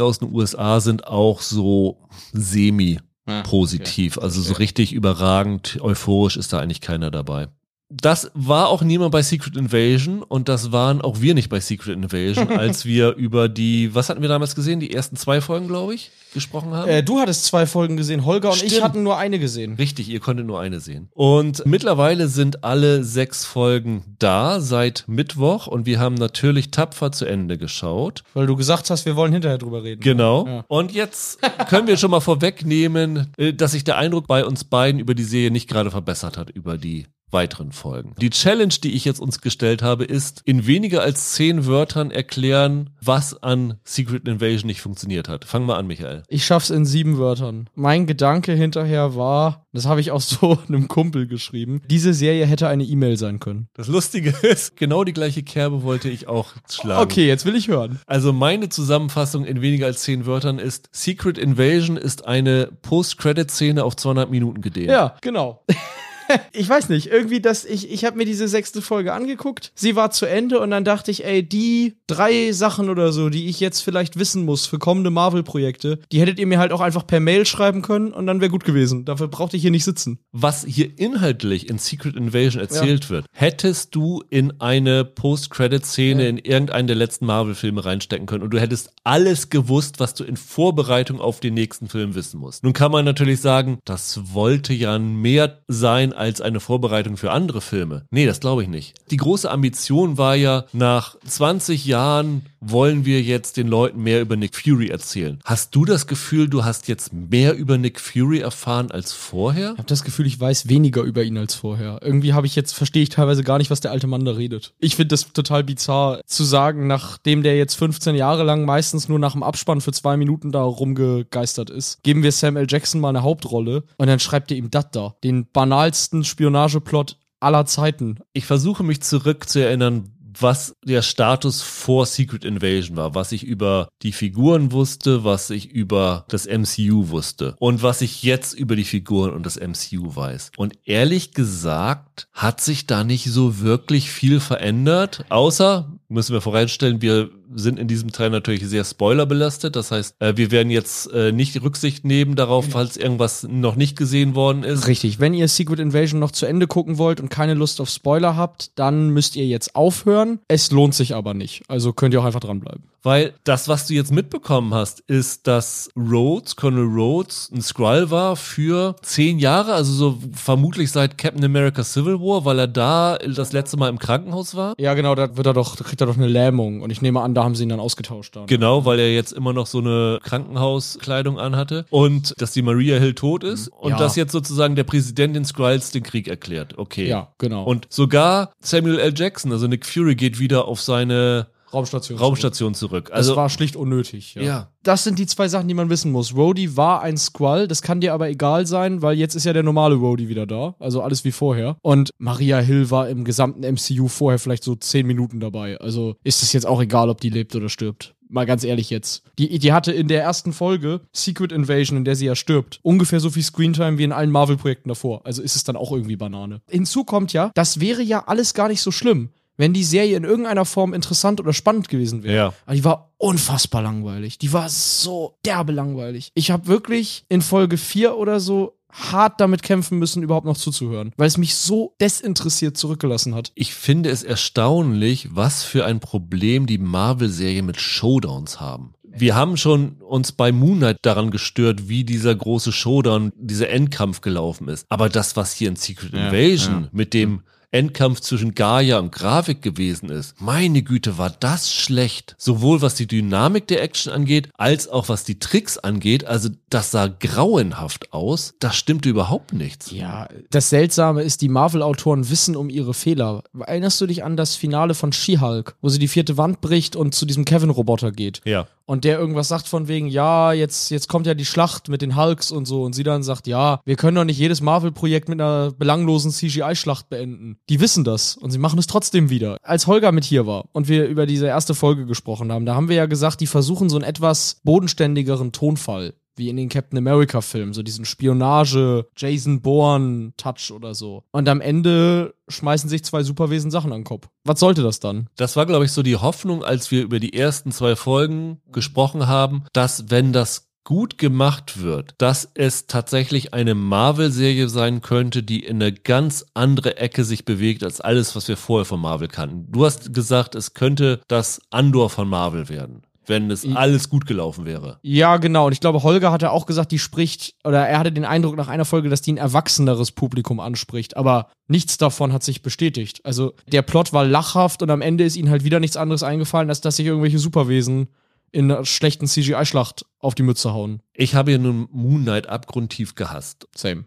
A: aus den USA sind auch so semi positiv. Also so richtig überragend, euphorisch ist da eigentlich keiner dabei. Das war auch niemand bei Secret Invasion und das waren auch wir nicht bei Secret Invasion, als wir über die, was hatten wir damals gesehen? Die ersten zwei Folgen, glaube ich, gesprochen haben.
B: Äh, du hattest zwei Folgen gesehen, Holger und ich
A: Stimmt.
B: hatten nur eine gesehen.
A: Richtig, ihr konntet nur eine sehen. Und mittlerweile sind alle sechs Folgen da seit Mittwoch und wir haben natürlich tapfer zu Ende geschaut.
B: Weil du gesagt hast, wir wollen hinterher drüber reden.
A: Genau.
B: Ja.
A: Und jetzt können wir schon mal vorwegnehmen, äh, dass sich der Eindruck bei uns beiden über die Serie nicht gerade verbessert hat über die weiteren Folgen. Die Challenge, die ich jetzt uns gestellt habe, ist in weniger als zehn Wörtern erklären, was an Secret Invasion nicht funktioniert hat. Fang mal an, Michael.
B: Ich schaff's in sieben Wörtern. Mein Gedanke hinterher war, das habe ich auch so einem Kumpel geschrieben, diese Serie hätte eine E-Mail sein können.
A: Das Lustige ist, genau die gleiche Kerbe wollte ich auch schlagen.
B: Okay, jetzt will ich hören.
A: Also meine Zusammenfassung in weniger als zehn Wörtern ist, Secret Invasion ist eine Post-Credit-Szene auf 200 Minuten gedehnt.
B: Ja, genau. Ich weiß nicht, irgendwie das, ich, ich habe mir diese sechste Folge angeguckt, sie war zu Ende und dann dachte ich, ey, die drei Sachen oder so, die ich jetzt vielleicht wissen muss für kommende Marvel-Projekte, die hättet ihr mir halt auch einfach per Mail schreiben können und dann wäre gut gewesen. Dafür brauchte ich hier nicht sitzen.
A: was hier inhaltlich in Secret Invasion erzählt wird, hättest du in eine Post-Credit-Szene in irgendeinen der letzten Marvel-Filme reinstecken können und du hättest alles gewusst, was du in Vorbereitung auf den nächsten Film wissen musst. Nun kann man natürlich sagen, das wollte ja mehr sein als eine Vorbereitung für andere Filme. Nee, das glaube ich nicht. Die große Ambition war ja, nach 20 Jahren wollen wir jetzt den Leuten mehr über Nick Fury erzählen. Hast du das Gefühl, du hast jetzt mehr über Nick Fury erfahren als vorher?
B: Ich habe das Gefühl, ich weiß weniger über ihn als vorher. Irgendwie habe ich jetzt, verstehe ich teilweise gar nicht, was der alte Mann da redet. Ich finde das total bizarr zu sagen, nachdem der jetzt 15 Jahre lang meistens nur nach dem Abspann für zwei Minuten da rumgegeistert ist, geben wir Sam L. Jackson mal eine Hauptrolle und dann schreibt er ihm das da. Den banalsten Spionageplot aller Zeiten.
A: Ich versuche mich zurückzuerinnern, was der Status vor Secret Invasion war, was ich über die Figuren wusste, was ich über das MCU wusste und was ich jetzt über die Figuren und das MCU weiß. Und ehrlich gesagt hat sich da nicht so wirklich viel verändert, außer, müssen wir voranstellen, wir sind in diesem Teil natürlich sehr spoilerbelastet. Das heißt, äh, wir werden jetzt äh, nicht Rücksicht nehmen darauf,
B: Genau.
A: falls irgendwas noch nicht gesehen worden ist.
B: Richtig, wenn ihr Secret Invasion noch zu Ende gucken wollt und keine Lust auf Spoiler habt, dann müsst ihr jetzt aufhören. Es lohnt sich aber nicht. Also könnt ihr auch einfach dranbleiben.
A: Weil das, was du jetzt mitbekommen hast, ist, dass Rhodes, Colonel Rhodes, ein Skrull war für zehn Jahre, also so vermutlich seit Captain America Civil War, weil er da das letzte Mal im Krankenhaus war.
B: Ja, genau, da wird er doch, da kriegt er doch eine Lähmung. Und ich nehme an, da haben sie ihn dann ausgetauscht. Dann.
A: Genau, weil er jetzt immer noch so eine Krankenhauskleidung anhatte und dass die Maria Hill tot ist und
B: Ja.
A: dass jetzt sozusagen der Präsident den Skrulls den Krieg erklärt. Okay.
B: Ja, genau.
A: Und sogar Samuel L. Jackson, also Nick Fury, geht wieder auf seine
B: Raumstation.
A: Raumstation zurück.
B: Also,
A: Also
B: das war schlicht unnötig. Ja.
A: ja.
B: Das sind die zwei Sachen, die man wissen muss. Rhodey war ein Squall, das kann dir aber egal sein, weil jetzt ist ja der normale Rhodey wieder da. Also alles wie vorher. Und Maria Hill war im gesamten MCU vorher vielleicht so zehn Minuten dabei. Also ist es jetzt auch egal, ob die lebt oder stirbt. Mal ganz ehrlich jetzt. Die, die hatte in der ersten Folge Secret Invasion, in der sie ja stirbt, ungefähr so viel Screentime wie in allen Marvel-Projekten davor. Also ist es dann auch irgendwie Banane. Hinzu kommt ja, das wäre ja alles gar nicht so schlimm, wenn die Serie in irgendeiner Form interessant oder spannend gewesen wäre.
A: Ja.
B: Aber die war unfassbar langweilig. Die war so derbe langweilig. Ich habe wirklich in Folge 4 oder so hart damit kämpfen müssen, überhaupt noch zuzuhören, weil es mich so desinteressiert zurückgelassen hat.
A: Ich finde es erstaunlich, was für ein Problem die Marvel-Serie mit Showdowns haben. Wir haben schon uns bei Moon Knight daran gestört, wie dieser große Showdown, dieser Endkampf gelaufen ist. Aber das, was hier in Secret
C: Ja,
A: Invasion
C: ja.
A: mit dem Endkampf zwischen Gaia und Grafik gewesen ist. Meine Güte, war das schlecht. Sowohl was die Dynamik der Action angeht, als auch was die Tricks angeht. Also das sah grauenhaft aus. Da stimmte überhaupt nichts.
B: Ja, das Seltsame ist, die Marvel-Autoren wissen um ihre Fehler. Erinnerst du dich an das Finale von She-Hulk, wo sie die vierte Wand bricht und zu diesem Kevin-Roboter geht?
A: Ja.
B: Und der irgendwas sagt von wegen, ja, jetzt, jetzt kommt ja die Schlacht mit den Hulks und so. Und sie dann sagt, ja, wir können doch nicht jedes Marvel-Projekt mit einer belanglosen CGI-Schlacht beenden. Die wissen das und sie machen es trotzdem wieder. Als Holger mit hier war und wir über diese erste Folge gesprochen haben, da haben wir ja gesagt, die versuchen so einen etwas bodenständigeren Tonfall. Wie in den Captain America-Filmen, so diesen Spionage, Jason Bourne-Touch oder so. Und am Ende schmeißen sich zwei Superwesen Sachen an den Kopf. Was sollte das dann?
A: Das war, glaube ich, so die Hoffnung, als wir über die ersten zwei Folgen gesprochen haben, dass wenn das gut gemacht wird, dass es tatsächlich eine Marvel-Serie sein könnte, die in eine ganz andere Ecke sich bewegt als alles, was wir vorher von Marvel kannten. Du hast gesagt, es könnte das Andor von Marvel werden, wenn es alles gut gelaufen wäre.
B: Ja, genau. Und ich glaube, Holger hatte auch gesagt, die spricht, oder er hatte den Eindruck nach einer Folge, dass die ein erwachseneres Publikum anspricht. Aber nichts davon hat sich bestätigt. Also der Plot war lachhaft und am Ende ist ihnen halt wieder nichts anderes eingefallen, als dass sich irgendwelche Superwesen in einer schlechten CGI-Schlacht auf die Mütze hauen.
A: Ich habe ja nun Moon Knight abgrundtief gehasst.
B: Same.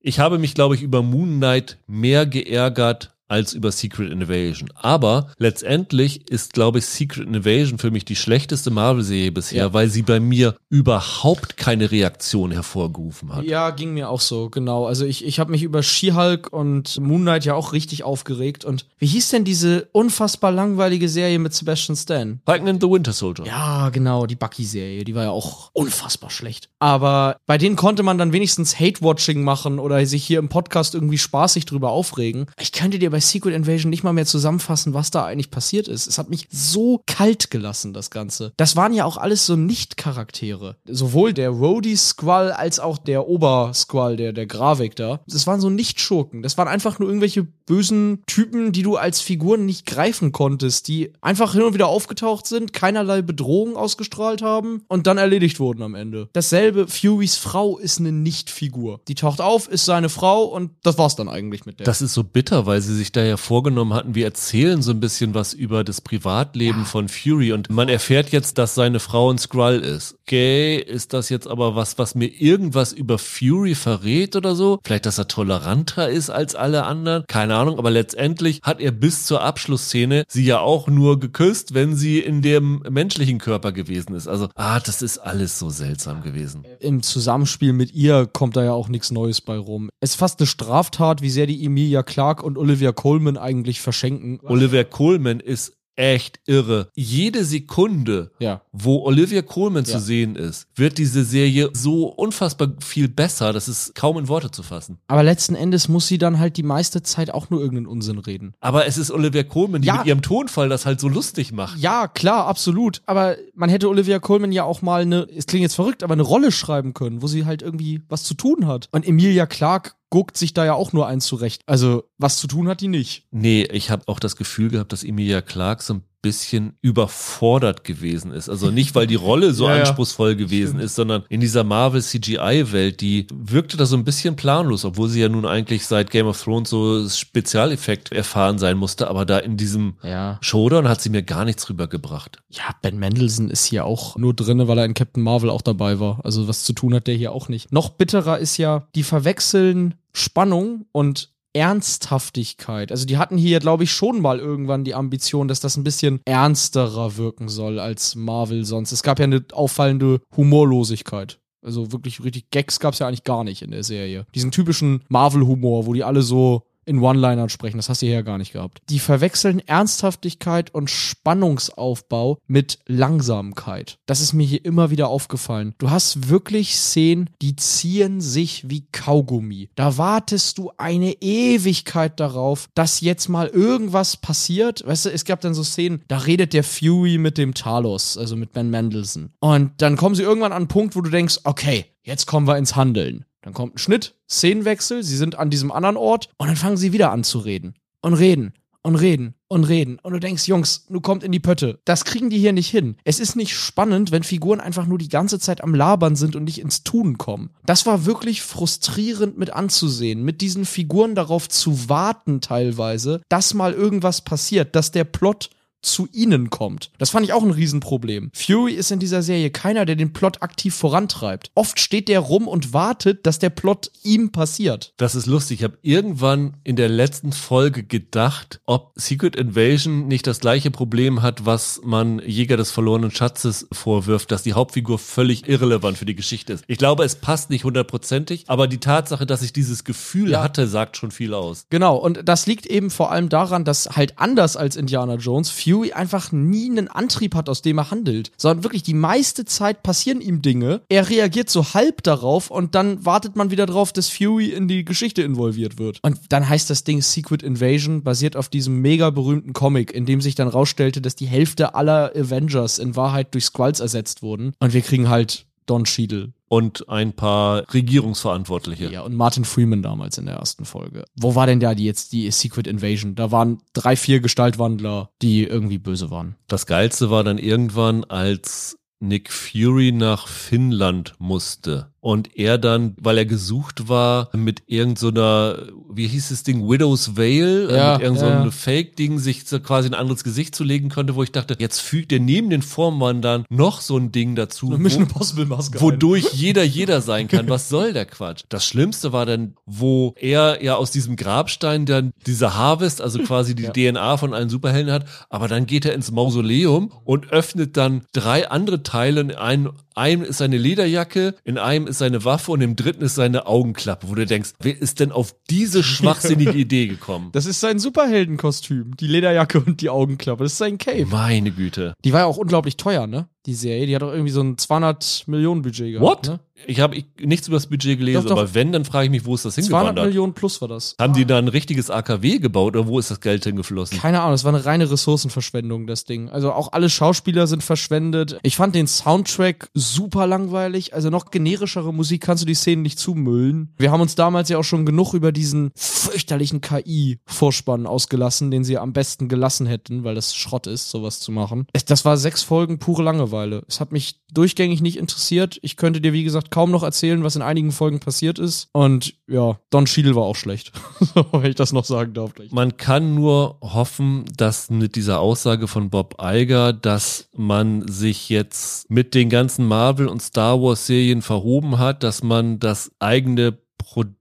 A: Ich habe mich, glaube ich, über Moon Knight mehr geärgert als über Secret Invasion. Aber letztendlich ist, glaube ich, Secret Invasion für mich die schlechteste Marvel-Serie bisher,
B: Ja.
A: weil sie bei mir überhaupt keine Reaktion hervorgerufen hat.
B: Ja, ging mir auch so, genau. Also ich, ich habe mich über She-Hulk und Moon Knight ja auch richtig aufgeregt. Und wie hieß denn diese unfassbar langweilige Serie mit Sebastian Stan?
A: Falcon and the Winter Soldier.
B: Ja, genau, die Bucky-Serie, die war ja auch unfassbar schlecht. Aber bei denen konnte man dann wenigstens Hate-Watching machen oder sich hier im Podcast irgendwie spaßig drüber aufregen. Ich könnte dir bei Secret Invasion nicht mal mehr zusammenfassen, was da eigentlich passiert ist. Es hat mich so kalt gelassen, das Ganze. Das waren ja auch alles so Nicht-Charaktere. Sowohl der Rhodey-Squall als auch der Ober-Squall, der, der Gravik da. Das waren so Nicht-Schurken. Das waren einfach nur irgendwelche bösen Typen, die du als Figuren nicht greifen konntest, die einfach hin und wieder aufgetaucht sind, keinerlei Bedrohung ausgestrahlt haben und dann erledigt wurden am Ende. Dasselbe, Furys Frau ist eine Nicht-Figur. Die taucht auf, ist seine Frau und das war's dann eigentlich mit der.
A: Das ist so bitter, weil sie sich da ja vorgenommen hatten, wir erzählen so ein bisschen was über das Privatleben von Fury und man erfährt jetzt, dass seine Frau ein Skrull ist. Okay, ist das jetzt aber was, was mir irgendwas über Fury verrät oder so? Vielleicht, dass er toleranter ist als alle anderen? Keine Ahnung, aber letztendlich hat er bis zur Abschlussszene sie ja auch nur geküsst, wenn sie in dem menschlichen Körper gewesen ist. Also, ah, das ist alles so seltsam gewesen.
B: Im Zusammenspiel mit ihr kommt da ja auch nichts Neues bei rum. Es ist fast eine Straftat, wie sehr die Emilia Clarke und Olivia Colman eigentlich verschenken.
A: Oliver Coleman ist echt irre. Jede Sekunde,
B: Ja.
A: wo Olivia Colman
B: Ja.
A: zu sehen ist, wird diese Serie so unfassbar viel besser, das ist kaum in Worte zu fassen.
B: Aber letzten Endes muss sie dann halt die meiste Zeit auch nur irgendeinen Unsinn reden.
A: Aber es ist Olivia Colman, die
B: Ja.
A: mit ihrem Tonfall das halt so lustig macht.
B: Ja, klar, absolut. Aber man hätte Olivia Colman ja auch mal eine, es klingt jetzt verrückt, aber eine Rolle schreiben können, wo sie halt irgendwie was zu tun hat. Und Emilia Clarke guckt sich da ja auch nur eins zurecht. Also, was zu tun hat die nicht.
A: Nee, ich habe auch das Gefühl gehabt, dass Emilia Clarke so ein bisschen überfordert gewesen ist. Also nicht, weil die Rolle so
B: Ja,
A: anspruchsvoll gewesen ist, sondern in dieser Marvel CGI-Welt, die wirkte da so ein bisschen planlos, obwohl sie ja nun eigentlich seit Game of Thrones so Spezialeffekt erfahren sein musste. Aber da in diesem
B: Ja.
A: Showdown hat sie mir gar nichts rübergebracht.
B: Ja, Ben Mendelssohn ist hier auch nur drinne, weil er in Captain Marvel auch dabei war. Also was zu tun hat der hier auch nicht. Noch bitterer ist ja, die verwechseln Spannung und Ernsthaftigkeit. Also die hatten hier, glaube ich, schon mal irgendwann die Ambition, dass das ein bisschen ernsterer wirken soll als Marvel sonst. Es gab ja eine auffallende Humorlosigkeit. Also wirklich richtig Gags gab es ja eigentlich gar nicht in der Serie. Diesen typischen Marvel-Humor, wo die alle so in One-Linern sprechen. Das hast du hier ja gar nicht gehabt. Die verwechseln Ernsthaftigkeit und Spannungsaufbau mit Langsamkeit. Das ist mir hier immer wieder aufgefallen. Du hast wirklich Szenen, die ziehen sich wie Kaugummi. Da wartest du eine Ewigkeit darauf, dass jetzt mal irgendwas passiert. Weißt du, es gab dann so Szenen, da redet der Fury mit dem Talos, also mit Ben Mendelssohn. Und dann kommen sie irgendwann an einen Punkt, wo du denkst, okay, jetzt kommen wir ins Handeln. Dann kommt ein Schnitt, Szenenwechsel, sie sind an diesem anderen Ort und dann fangen sie wieder an zu reden. Und reden. Und reden und reden. Und du denkst, Jungs, nu kommt in die Pötte. Das kriegen die hier nicht hin. Es ist nicht spannend, wenn Figuren einfach nur die ganze Zeit am Labern sind und nicht ins Tun kommen. Das war wirklich frustrierend mit anzusehen, mit diesen Figuren darauf zu warten teilweise, dass mal irgendwas passiert, dass der Plot zu ihnen kommt. Das fand ich auch ein Riesenproblem. Fury ist in dieser Serie keiner, der den Plot aktiv vorantreibt. Oft steht der rum und wartet, dass der Plot ihm passiert.
A: Das ist lustig. Ich habe irgendwann in der letzten Folge gedacht, ob Secret Invasion nicht das gleiche Problem hat, was man Jäger des verlorenen Schatzes vorwirft, dass die Hauptfigur völlig irrelevant für die Geschichte ist. Ich glaube, es passt nicht hundertprozentig, aber die Tatsache, dass ich dieses Gefühl
B: Ja.
A: hatte, sagt schon viel aus.
B: Genau, und das liegt eben vor allem daran, dass halt anders als Indiana Jones Fury einfach nie einen Antrieb hat, aus dem er handelt, sondern wirklich die meiste Zeit passieren ihm Dinge, er reagiert so halb darauf und dann wartet man wieder drauf, dass Fury in die Geschichte involviert wird. Und dann heißt das Ding Secret Invasion, basiert auf diesem mega berühmten Comic, in dem sich dann rausstellte, dass die Hälfte aller Avengers in Wahrheit durch Skrulls ersetzt wurden. Und wir kriegen halt Don Cheadle
A: Und ein paar Regierungsverantwortliche.
B: ja, und Martin Freeman damals in der ersten Folge. Wo war denn da die jetzt die Secret Invasion? Da waren drei, vier Gestaltwandler, die irgendwie böse waren.
A: Das Geilste war dann irgendwann, als Nick Fury nach Finnland musste und er dann, weil er gesucht war, mit irgendeiner, wie hieß das Ding, Widow's Veil, äh,
B: Ja,
A: mit irgendeinem
B: ja,
A: so
B: ja.
A: Fake-Ding, sich so quasi ein anderes Gesicht zu legen konnte, wo ich dachte, jetzt fügt er neben den Vorwandern noch so ein Ding dazu,
B: Mission
A: wo,
B: Impossible Maske.
A: wodurch jeder jeder sein kann. Was soll der Quatsch? Das Schlimmste war dann, wo er ja aus diesem Grabstein dann diese Harvest, also quasi die DNA von allen Superhelden hat, aber dann geht er ins Mausoleum und öffnet dann drei andere Teile. In einem, einem ist seine Lederjacke, in einem ist seine Waffe und im dritten ist seine Augenklappe, wo du denkst, wer ist denn auf diese schwachsinnige Idee gekommen?
B: Das ist sein Superheldenkostüm. Die Lederjacke und die Augenklappe. Das ist sein Cape.
A: Meine Güte.
B: Die war ja auch unglaublich teuer, ne? Die Serie. Die hat doch irgendwie so ein 200 Millionen Budget gehabt.
A: What?
B: Ne?
A: Ich habe ich- nichts über das Budget gelesen,
B: Doch, doch.
A: aber wenn, dann frage ich mich, wo ist das
B: 200
A: hingewandert?
B: Millionen plus war das.
A: Haben die da ein richtiges AKW gebaut oder wo ist das Geld hingeflossen?
B: Keine Ahnung, es war eine reine Ressourcenverschwendung, das Ding. Also auch alle Schauspieler sind verschwendet. Ich fand den Soundtrack super langweilig. Also noch generischere Musik kannst du die Szenen nicht zumüllen. Wir haben uns damals ja auch schon genug über diesen fürchterlichen KI-Vorspann ausgelassen, den sie am besten gelassen hätten, weil das Schrott ist, sowas zu machen. Das war sechs Folgen pure Langeweile. Es hat mich durchgängig nicht interessiert. Ich könnte dir, wie gesagt, kaum noch erzählen, was in einigen Folgen passiert ist. Und ja, Don Cheadle war auch schlecht. Wenn ich das noch sagen darf.
A: Man kann nur hoffen, dass mit dieser Aussage von Bob Iger, dass man sich jetzt mit den ganzen Marvel und Star Wars Serien verhoben hat, dass man das eigene Produkt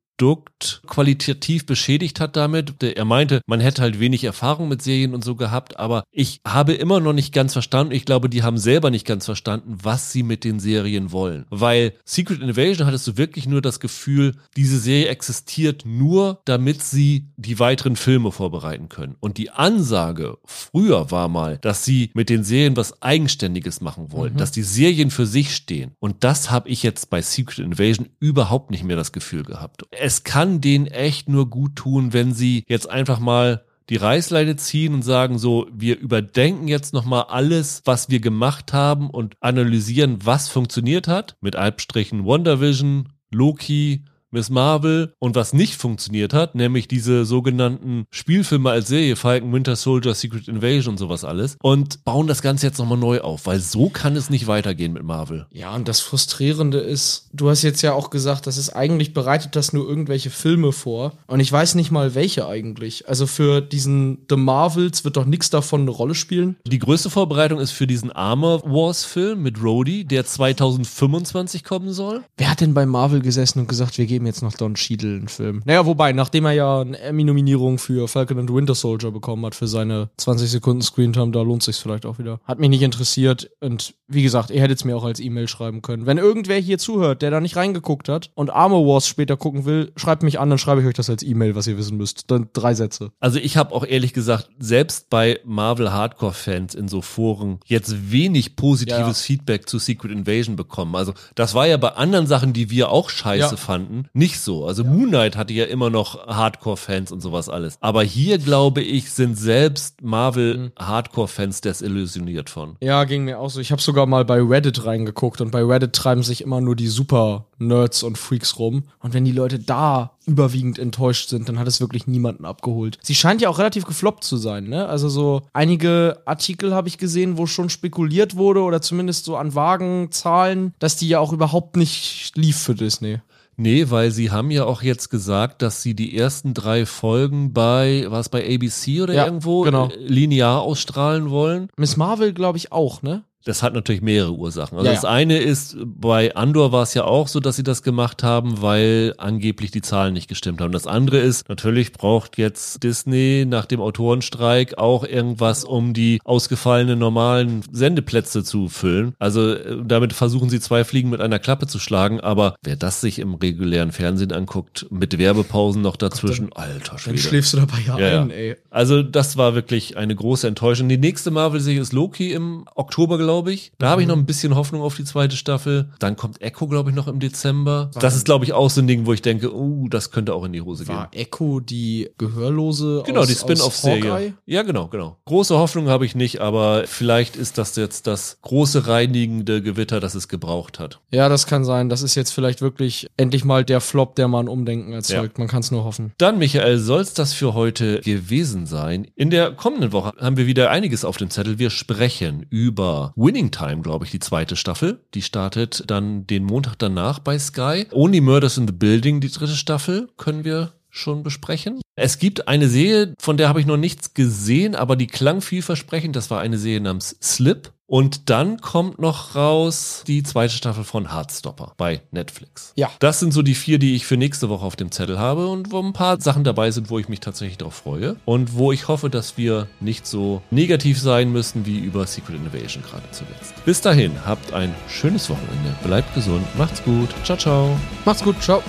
A: qualitativ beschädigt hat damit. Er meinte, man hätte halt wenig Erfahrung mit Serien und so gehabt, aber ich habe immer noch nicht ganz verstanden, ich glaube, die haben selber nicht ganz verstanden, was sie mit den Serien wollen. Weil Secret Invasion hattest du wirklich nur das Gefühl, diese Serie existiert nur, damit sie die weiteren Filme vorbereiten können. Und die Ansage früher war mal, dass sie mit den Serien was Eigenständiges machen wollen, mhm. dass die Serien für sich stehen. Und das habe ich jetzt bei Secret Invasion überhaupt nicht mehr das Gefühl gehabt. Es kann denen echt nur gut tun, wenn sie jetzt einfach mal die Reißleine ziehen und sagen so, wir überdenken jetzt nochmal alles, was wir gemacht haben und analysieren, was funktioniert hat. Mit Albstrichen WandaVision, Loki, Miss Marvel und was nicht funktioniert hat, nämlich diese sogenannten Spielfilme als Serie, Falcon, Winter Soldier, Secret Invasion und sowas alles und bauen das Ganze jetzt nochmal neu auf, weil so kann es nicht weitergehen mit Marvel.
B: Ja, und das Frustrierende ist, du hast jetzt ja auch gesagt, dass es eigentlich bereitet das nur irgendwelche Filme vor und ich weiß nicht mal welche eigentlich. Also für diesen The Marvels wird doch nichts davon eine Rolle spielen.
A: Die größte Vorbereitung ist für diesen Armor Wars Film mit Rhodey, der 2025 kommen soll.
B: Wer hat denn bei Marvel gesessen und gesagt, wir gehen geben jetzt noch Don Cheadle einen Film. Naja, wobei, nachdem er ja eine Emmy-Nominierung für Falcon and Winter Soldier bekommen hat für seine 20 Sekunden Screentime, da lohnt sich's vielleicht auch wieder. Hat mich nicht interessiert und wie gesagt, ihr hättet es mir auch als E-Mail schreiben können. Wenn irgendwer hier zuhört, der da nicht reingeguckt hat und Armor Wars später gucken will, schreibt mich an, dann schreibe ich euch das als E-Mail, was ihr wissen müsst. Dann drei Sätze.
A: Also ich habe auch ehrlich gesagt, selbst bei Marvel Hardcore-Fans in so Foren jetzt wenig positives ja. Feedback zu Secret Invasion bekommen. Also das war ja bei anderen Sachen, die wir auch scheiße ja. fanden, nicht so. Also ja. Moon Knight hatte ja immer noch Hardcore-Fans und sowas alles. Aber hier, glaube ich, sind selbst Marvel-Hardcore-Fans desillusioniert von.
B: Ja, ging mir auch so. Ich habe sogar mal bei Reddit reingeguckt und bei Reddit treiben sich immer nur die Super-Nerds und Freaks rum. Und wenn die Leute da überwiegend enttäuscht sind, dann hat es wirklich niemanden abgeholt. Sie scheint ja auch relativ gefloppt zu sein, ne? Also so einige Artikel habe ich gesehen, wo schon spekuliert wurde oder zumindest so an Wagenzahlen, dass die ja auch überhaupt nicht lief für Disney.
A: Nee, weil sie haben ja auch jetzt gesagt, dass sie die ersten drei Folgen bei, war es bei ABC oder ja, irgendwo, genau. linear ausstrahlen wollen.
B: Miss Marvel, glaube ich, auch, ne?
A: Das hat natürlich mehrere Ursachen. Also ja, das eine ist, bei Andor war es ja auch so, dass sie das gemacht haben, weil angeblich die Zahlen nicht gestimmt haben. Das andere ist, natürlich braucht jetzt Disney nach dem Autorenstreik auch irgendwas, um die ausgefallenen normalen Sendeplätze zu füllen. Also äh, damit versuchen sie zwei Fliegen mit einer Klappe zu schlagen, aber wer das sich im regulären Fernsehen anguckt, mit Werbepausen noch dazwischen,
B: dann, alter Schwede. Dann schläfst du dabei ja, ja ein, ey.
A: Also das war wirklich eine große Enttäuschung. Die nächste Marvel-Serie ist Loki im Oktober, glaube glaube ich. Da habe ich noch ein bisschen Hoffnung auf die zweite Staffel. Dann kommt Echo, glaube ich, noch im Dezember. Das ist, glaube ich, auch so ein Ding, wo ich denke, uh, das könnte auch in die Hose
B: War
A: gehen.
B: Echo die Gehörlose
A: Genau, aus, die Spin-off-Serie. Ja, genau, genau. Große Hoffnung habe ich nicht, aber vielleicht ist das jetzt das große reinigende Gewitter, das es gebraucht hat.
B: Ja, das kann sein. Das ist jetzt vielleicht wirklich endlich mal der Flop, der mal ein Umdenken erzeugt. Ja. Man kann es nur hoffen.
A: Dann, Michael, soll es das für heute gewesen sein. In der kommenden Woche haben wir wieder einiges auf dem Zettel. Wir sprechen über Winning Time, glaube ich, die zweite Staffel. Die startet dann den Montag danach bei Sky. Only Murders in the Building, die dritte Staffel, können wir schon besprechen. Es gibt eine Serie, von der habe ich noch nichts gesehen, aber die klang vielversprechend. Das war eine Serie namens Slip. Und dann kommt noch raus die zweite Staffel von Heartstopper bei Netflix. Ja. Das sind so die vier, die ich für nächste Woche auf dem Zettel habe und wo ein paar Sachen dabei sind, wo ich mich tatsächlich darauf freue und wo ich hoffe, dass wir nicht so negativ sein müssen wie über Secret Innovation gerade zuletzt. Bis dahin, habt ein schönes Wochenende. Bleibt gesund, macht's gut. Ciao, ciao.
B: Macht's gut, ciao.